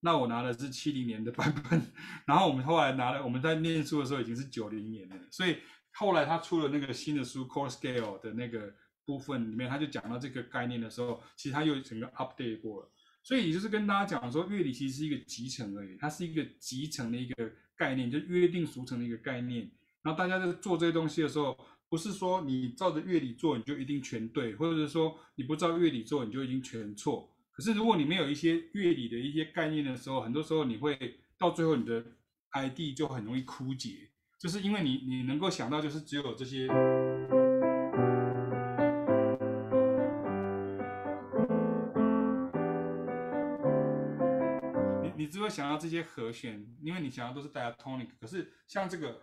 那我拿的是七零年的版本，然后我们后来拿了，我们在念书的时候已经是九零年了，所以后来他出了那个新的书《Core Scale》的那个部分里面，他就讲到这个概念的时候，其实他又整个 update 过了。所以也就是跟大家讲说，乐理其实是一个集成而已，它是一个集成的一个概念，就约定俗成的一个概念。然后大家在做这些东西的时候，不是说你照着乐理做你就一定全对，或者是说你不照乐理做你就已经全错。可是，如果你没有一些乐理的一些概念的时候，很多时候你会到最后你的 ID 就很容易枯竭，就是因为你你能够想到就是只有这些，想到这些和弦，因为你想要都是 diatonic。可是像这个。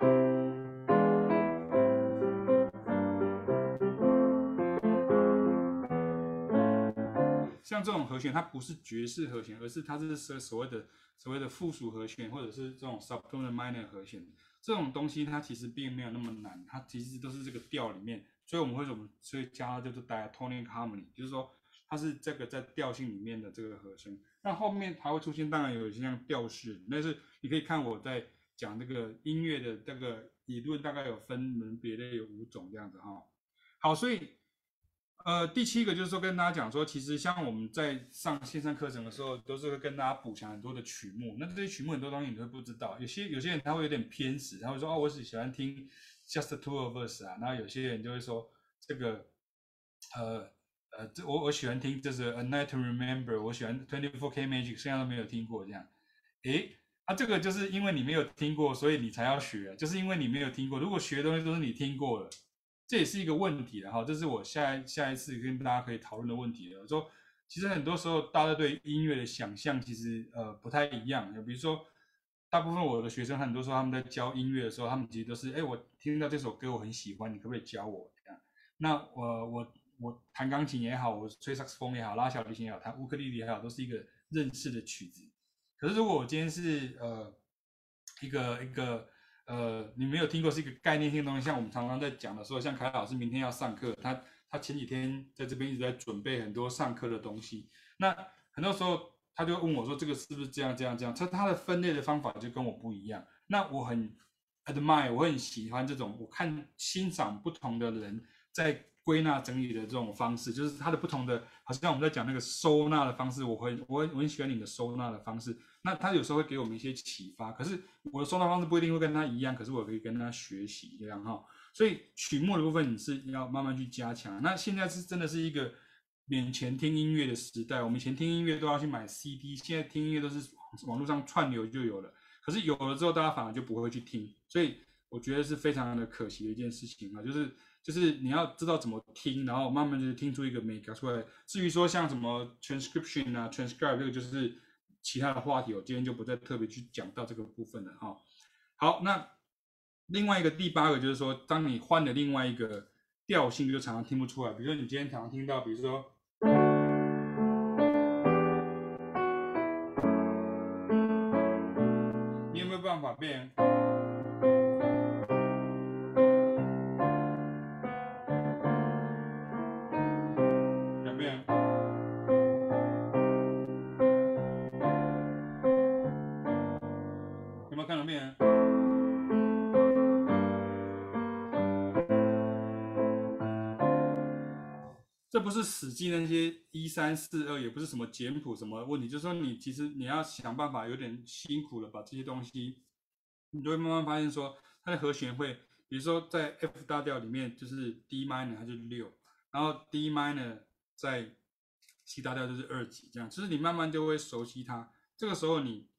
像这种和弦，它不是爵士和弦，而是它是所所谓的所谓的附属和弦，或者是这种 subtonal minor 和弦。这种东西它其实并没有那么难，它其实都是这个调里面，所以我们会怎么？所以加就是 diatonic harmony，就是说它是这个在调性里面的这个和声。那后面还会出现，当然有一些像调式，但是你可以看我在讲这个音乐的这个理论，大概有分门别类有五种这样子哈。好，所以。呃，第七个就是说跟大家讲说，其实像我们在上线上课程的时候，都是会跟大家补强很多的曲目。那这些曲目很多东西你都不知道，有些有些人他会有点偏执，他会说哦，我只喜欢听 Just Two of Us 啊。然后有些人就会说这个，呃呃，这我我喜欢听就是 A Night to Remember，我喜欢 Twenty Four K Magic，现在都没有听过这样。诶，啊，这个就是因为你没有听过，所以你才要学，就是因为你没有听过。如果学的东西都是你听过了。这也是一个问题的哈，这是我下下一次跟大家可以讨论的问题了。说其实很多时候大家对音乐的想象其实呃不太一样。比如说，大部分我的学生很多时候他们在教音乐的时候，他们其实都是哎，我听到这首歌我很喜欢，你可不可以教我这样？那我我我弹钢琴也好，我吹萨克斯风也好，拉小提琴也好，弹乌克丽丽也好，都是一个认识的曲子。可是如果我今天是呃一个一个。呃，你没有听过是一个概念性的东西，像我们常常在讲的时候，像凯老师明天要上课，他他前几天在这边一直在准备很多上课的东西。那很多时候他就问我说，这个是不是这样这样这样？他他的分类的方法就跟我不一样。那我很 admire，我很喜欢这种，我看欣赏不同的人在归纳整理的这种方式，就是它的不同的，好像我们在讲那个收纳的方式，我很我很我很喜欢你的收纳的方式。那他有时候会给我们一些启发，可是我的收纳方式不一定会跟他一样，可是我可以跟他学习这样哈。所以曲目的部分你是要慢慢去加强。那现在是真的是一个免钱听音乐的时代，我们以前听音乐都要去买 CD，现在听音乐都是网络上串流就有了。可是有了之后，大家反而就不会去听，所以我觉得是非常的可惜的一件事情啊，就是就是你要知道怎么听，然后慢慢就是听出一个美感出来。至于说像什么 transcription 啊，transcribe 这个就是。其他的话题，我今天就不再特别去讲到这个部分了哈。好，那另外一个第八个就是说，当你换了另外一个调性，就常常听不出来。比如说你今天常常听到，比如说，你有没有办法变？这不是死记那些一三四二，也不是什么简谱什么问题，就是说你其实你要想办法，有点辛苦了，把这些东西，你就会慢慢发现说，它的和弦会，比如说在 F 大调里面就是 D minor 它就是六，然后 D minor 在 C 大调就是二级，这样，就是你慢慢就会熟悉它，这个时候你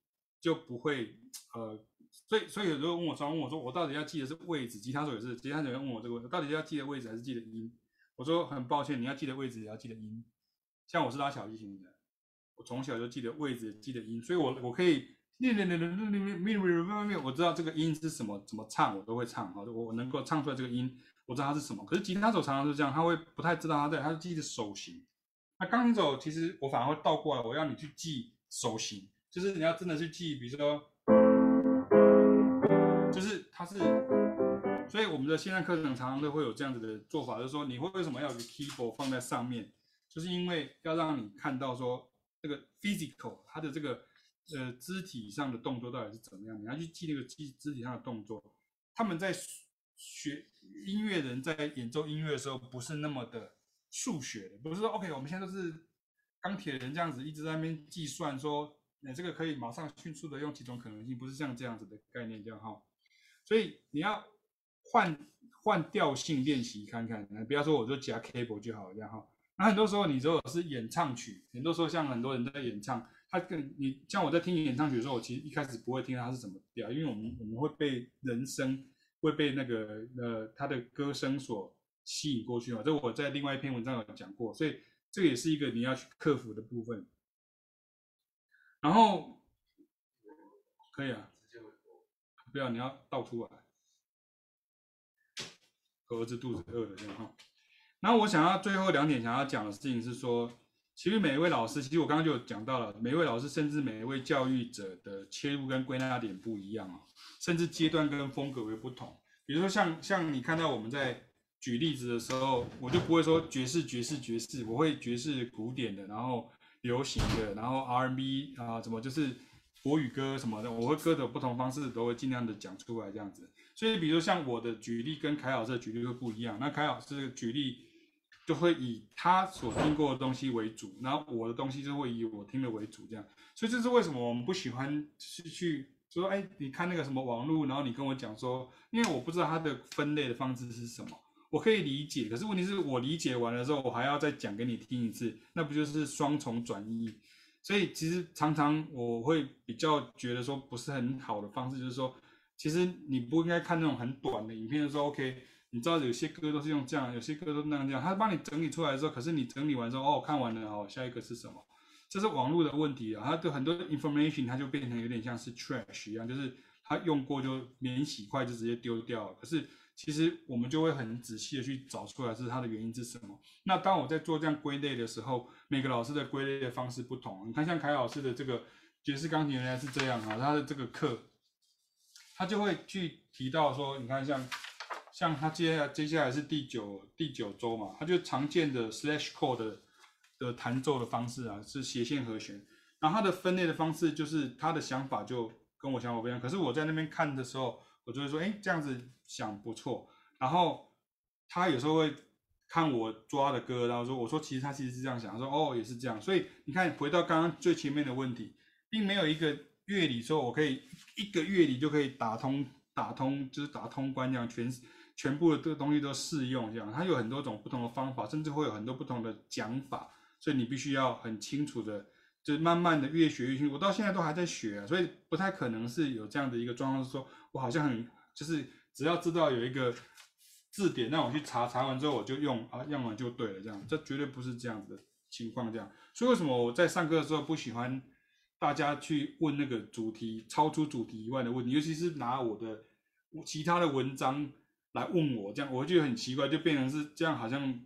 就不会呃，所以所以有时候问我说，问我说我到底要记得是位置，吉他手也是，吉他手要问我这个问题，到底要记得位置还是记得音？我说很抱歉，你要记得位置，也要记得音。像我是拉小提琴的，我从小就记得位置，记得音，所以我我可以练练练练练练练，我知道这个音是什么，怎么唱我都会唱。好，我能够唱出来这个音，我知道它是什么。可是吉他手常常是这样，他会不太知道他在，他是记得手型。那钢琴手其实我反而会倒过来，我要你去记手型，就是你要真的去记，比如说，就是它是。所以我们的线上课程常常都会有这样子的做法，就是说你会为什么要有个 keyboard 放在上面，就是因为要让你看到说这个 physical 它的这个呃肢体上的动作到底是怎么样，你要去记那个肢肢体上的动作。他们在学音乐人在演奏音乐的时候不是那么的数学的，不是说 OK 我们现在都是钢铁人这样子一直在那边计算说，那这个可以马上迅速的用几种可能性，不是像这样子的概念这样哈。所以你要。换换调性练习看看，不要说我就夹 cable 就好了这样哈。那很多时候你如果是演唱曲，很多时候像很多人在演唱，他跟你像我在听演唱曲的时候，我其实一开始不会听它是什么调，因为我们我们会被人声会被那个呃他的歌声所吸引过去嘛。这我在另外一篇文章有讲过，所以这也是一个你要去克服的部分。然后可以啊，不要你要倒出来。儿子肚子饿了这样哈，然后我想要最后两点想要讲的事情是说，其实每一位老师，其实我刚刚就有讲到了，每一位老师甚至每一位教育者的切入跟归纳点不一样啊，甚至阶段跟风格会不同。比如说像像你看到我们在举例子的时候，我就不会说爵士爵士爵士，我会爵士古典的，然后流行的，然后 R&B 啊，怎么就是国语歌什么的，我会歌的不同方式都会尽量的讲出来这样子。所以比如说像我的举例跟凯老师的举例会不一样，那凯老师的举例就会以他所听过的东西为主，然后我的东西就会以我听的为主这样。所以这是为什么我们不喜欢去去说，哎，你看那个什么网络，然后你跟我讲说，因为我不知道它的分类的方式是什么。我可以理解，可是问题是我理解完了之后，我还要再讲给你听一次，那不就是双重转移？所以其实常常我会比较觉得说不是很好的方式，就是说，其实你不应该看那种很短的影片，就说 OK，你知道有些歌都是用这样，有些歌都那样这样，他帮你整理出来之后，可是你整理完之后，哦，看完了哦，下一个是什么？这是网络的问题啊，它的很多 information 它就变成有点像是 trash 一样，就是它用过就免洗筷就直接丢掉了，可是。其实我们就会很仔细的去找出来是它的原因是什么。那当我在做这样归类的时候，每个老师的归类的方式不同。你看，像凯老师的这个爵士钢琴原来是这样啊，他的这个课，他就会去提到说，你看像像他接下来接下来是第九第九周嘛，他就常见的 slash chord 的的弹奏的方式啊，是斜线和弦。然后他的分类的方式就是他的想法就跟我想法不一样。可是我在那边看的时候，我就会说，哎，这样子。想不错，然后他有时候会看我抓的歌，然后说：“我说其实他其实是这样想。”说：“哦，也是这样。”所以你看，回到刚刚最前面的问题，并没有一个乐理说我可以一个乐理就可以打通打通，就是打通关这样，全全部的这个东西都适用这样。它有很多种不同的方法，甚至会有很多不同的讲法，所以你必须要很清楚的，就是慢慢的越学越清楚。我到现在都还在学啊，所以不太可能是有这样的一个状况，说我好像很就是。只要知道有一个字典，那我去查，查完之后我就用啊，用完就对了，这样，这绝对不是这样子的情况，这样。所以为什么我在上课的时候不喜欢大家去问那个主题超出主题以外的问题，尤其是拿我的其他的文章来问我，这样我就觉得很奇怪，就变成是这样，好像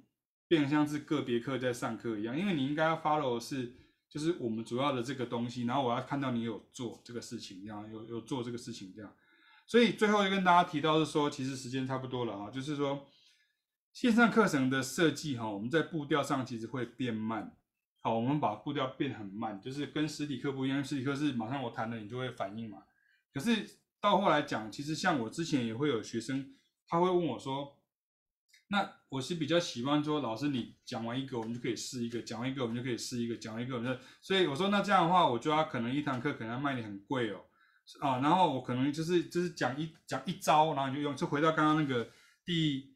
变成像是个别课在上课一样，因为你应该要 follow 是就是我们主要的这个东西，然后我要看到你有做这个事情，这样有有做这个事情这样。所以最后就跟大家提到是说，其实时间差不多了啊，就是说线上课程的设计哈，我们在步调上其实会变慢。好，我们把步调变很慢，就是跟实体课不一样，实体课是马上我谈了你就会反应嘛。可是到后来讲，其实像我之前也会有学生，他会问我说，那我是比较喜欢说，老师你讲完一个，我们就可以试一个；讲完一个，我们就可以试一个；讲完一个，我们就，所以我说那这样的话，我就要可能一堂课可能要卖你很贵哦。啊，然后我可能就是就是讲一讲一招，然后你就用，就回到刚刚那个第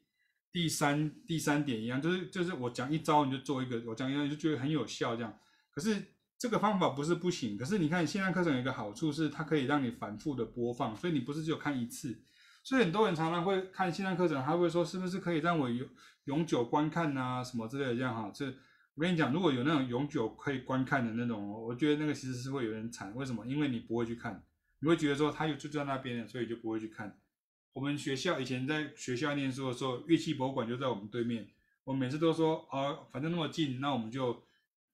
第三第三点一样，就是就是我讲一招你就做一个，我讲一招你就觉得很有效这样。可是这个方法不是不行，可是你看线上课程有一个好处是它可以让你反复的播放，所以你不是只有看一次。所以很多人常常会看线上课程，他会说是不是可以让我永永久观看啊什么之类的这样哈。这我跟你讲，如果有那种永久可以观看的那种，我觉得那个其实是会有点惨。为什么？因为你不会去看。你会觉得说他就就在那边，所以就不会去看。我们学校以前在学校念书的时候，乐器博物馆就在我们对面。我每次都说啊，反正那么近，那我们就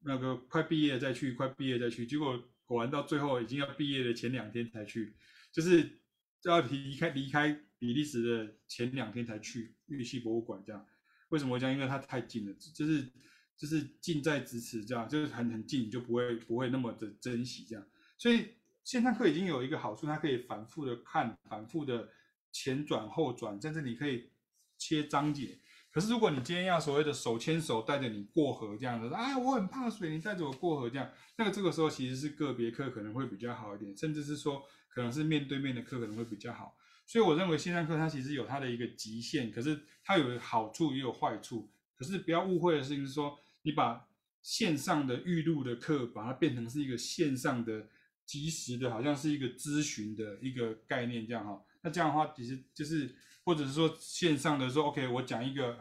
那个快毕业再去，快毕业再去。结果果然到最后已经要毕业的前两天才去，就是要离开离开比利时的前两天才去乐器博物馆这样。为什么这样？因为它太近了，就是就是近在咫尺这样，就是很很近，就不会不会那么的珍惜这样，所以。线上课已经有一个好处，它可以反复的看，反复的前转后转，甚至你可以切章节。可是如果你今天要所谓的手牵手带着你过河这样子，啊，我很怕水，你带着我过河这样，那个这个时候其实是个别课可能会比较好一点，甚至是说可能是面对面的课可能会比较好。所以我认为线上课它其实有它的一个极限，可是它有好处也有坏处。可是不要误会的事情是说，你把线上的预录的课把它变成是一个线上的。即时的，好像是一个咨询的一个概念，这样哈。那这样的话，其实就是，或者是说线上的说，OK，我讲一个，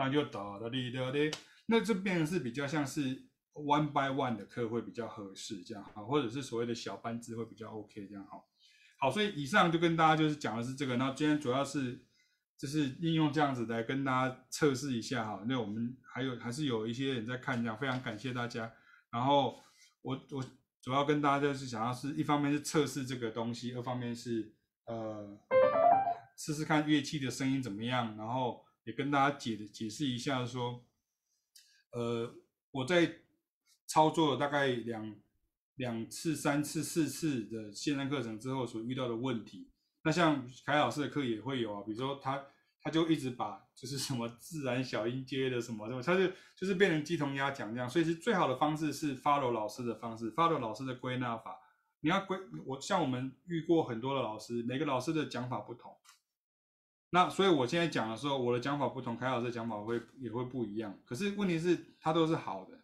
那就哒哒哩哒哩，那这变成是比较像是 one by one 的课会比较合适，这样哈，或者是所谓的小班制会比较 OK，这样哈。好，所以以上就跟大家就是讲的是这个，那今天主要是就是应用这样子来跟大家测试一下哈。那我们还有还是有一些人在看这样，非常感谢大家。然后我我主要跟大家就是想要是一方面是测试这个东西，二方面是呃试试看乐器的声音怎么样，然后也跟大家解解释一下说，呃我在操作了大概两两次、三次、四次的线上课程之后所遇到的问题。那像凯老师的课也会有啊，比如说他他就一直把就是什么自然小音阶的什么什么，他就就是变成鸡同鸭讲这样，所以是最好的方式是 follow 老师的方式，follow 老师的归纳法。你要归我像我们遇过很多的老师，每个老师的讲法不同。那所以我现在讲的时候，我的讲法不同，凯老师的讲法会也会不一样。可是问题是，他都是好的。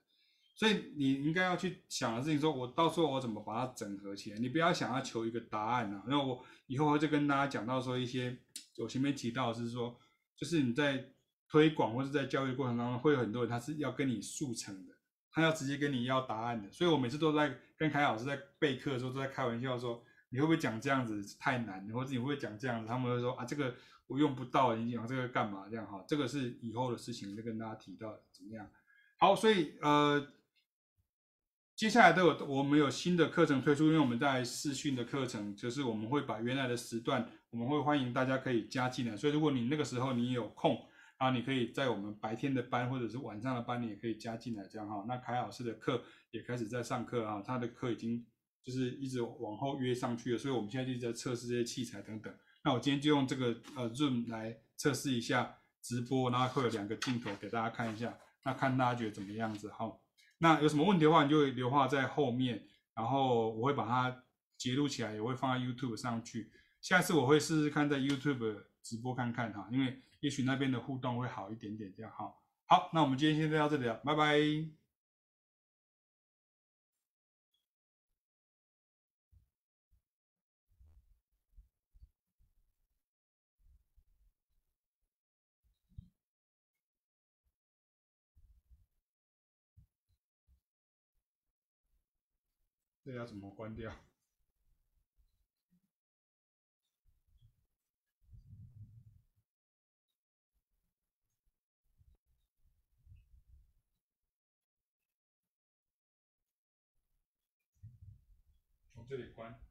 所以你应该要去想的事情，说我到时候我怎么把它整合起来？你不要想要求一个答案啊。那我以后会就跟大家讲到说一些，我前面提到的是说，就是你在推广或者在教育过程当中，会有很多人他是要跟你速成的，他要直接跟你要答案的。所以我每次都在跟凯老师在备课的时候都在开玩笑说，你会不会讲这样子太难，或者你会不会讲这样子？他们会说啊，这个我用不到，你讲这个干嘛？这样哈，这个是以后的事情，就跟大家提到怎么样？好，所以呃。接下来都有我们有新的课程推出，因为我们在试训的课程，就是我们会把原来的时段，我们会欢迎大家可以加进来。所以如果你那个时候你有空，啊，你可以在我们白天的班或者是晚上的班，你也可以加进来，这样哈。那凯老师的课也开始在上课啊，他的课已经就是一直往后约上去了，所以我们现在就在测试这些器材等等。那我今天就用这个呃 Zoom 来测试一下直播，然后会有两个镜头给大家看一下，那看大家觉得怎么样子哈。那有什么问题的话，你就留话在后面，然后我会把它截录起来，也会放在 YouTube 上去。下次我会试试看在 YouTube 直播看看哈，因为也许那边的互动会好一点点，这样哈。好，那我们今天先到这里了，拜拜。这要怎么关掉？这里关。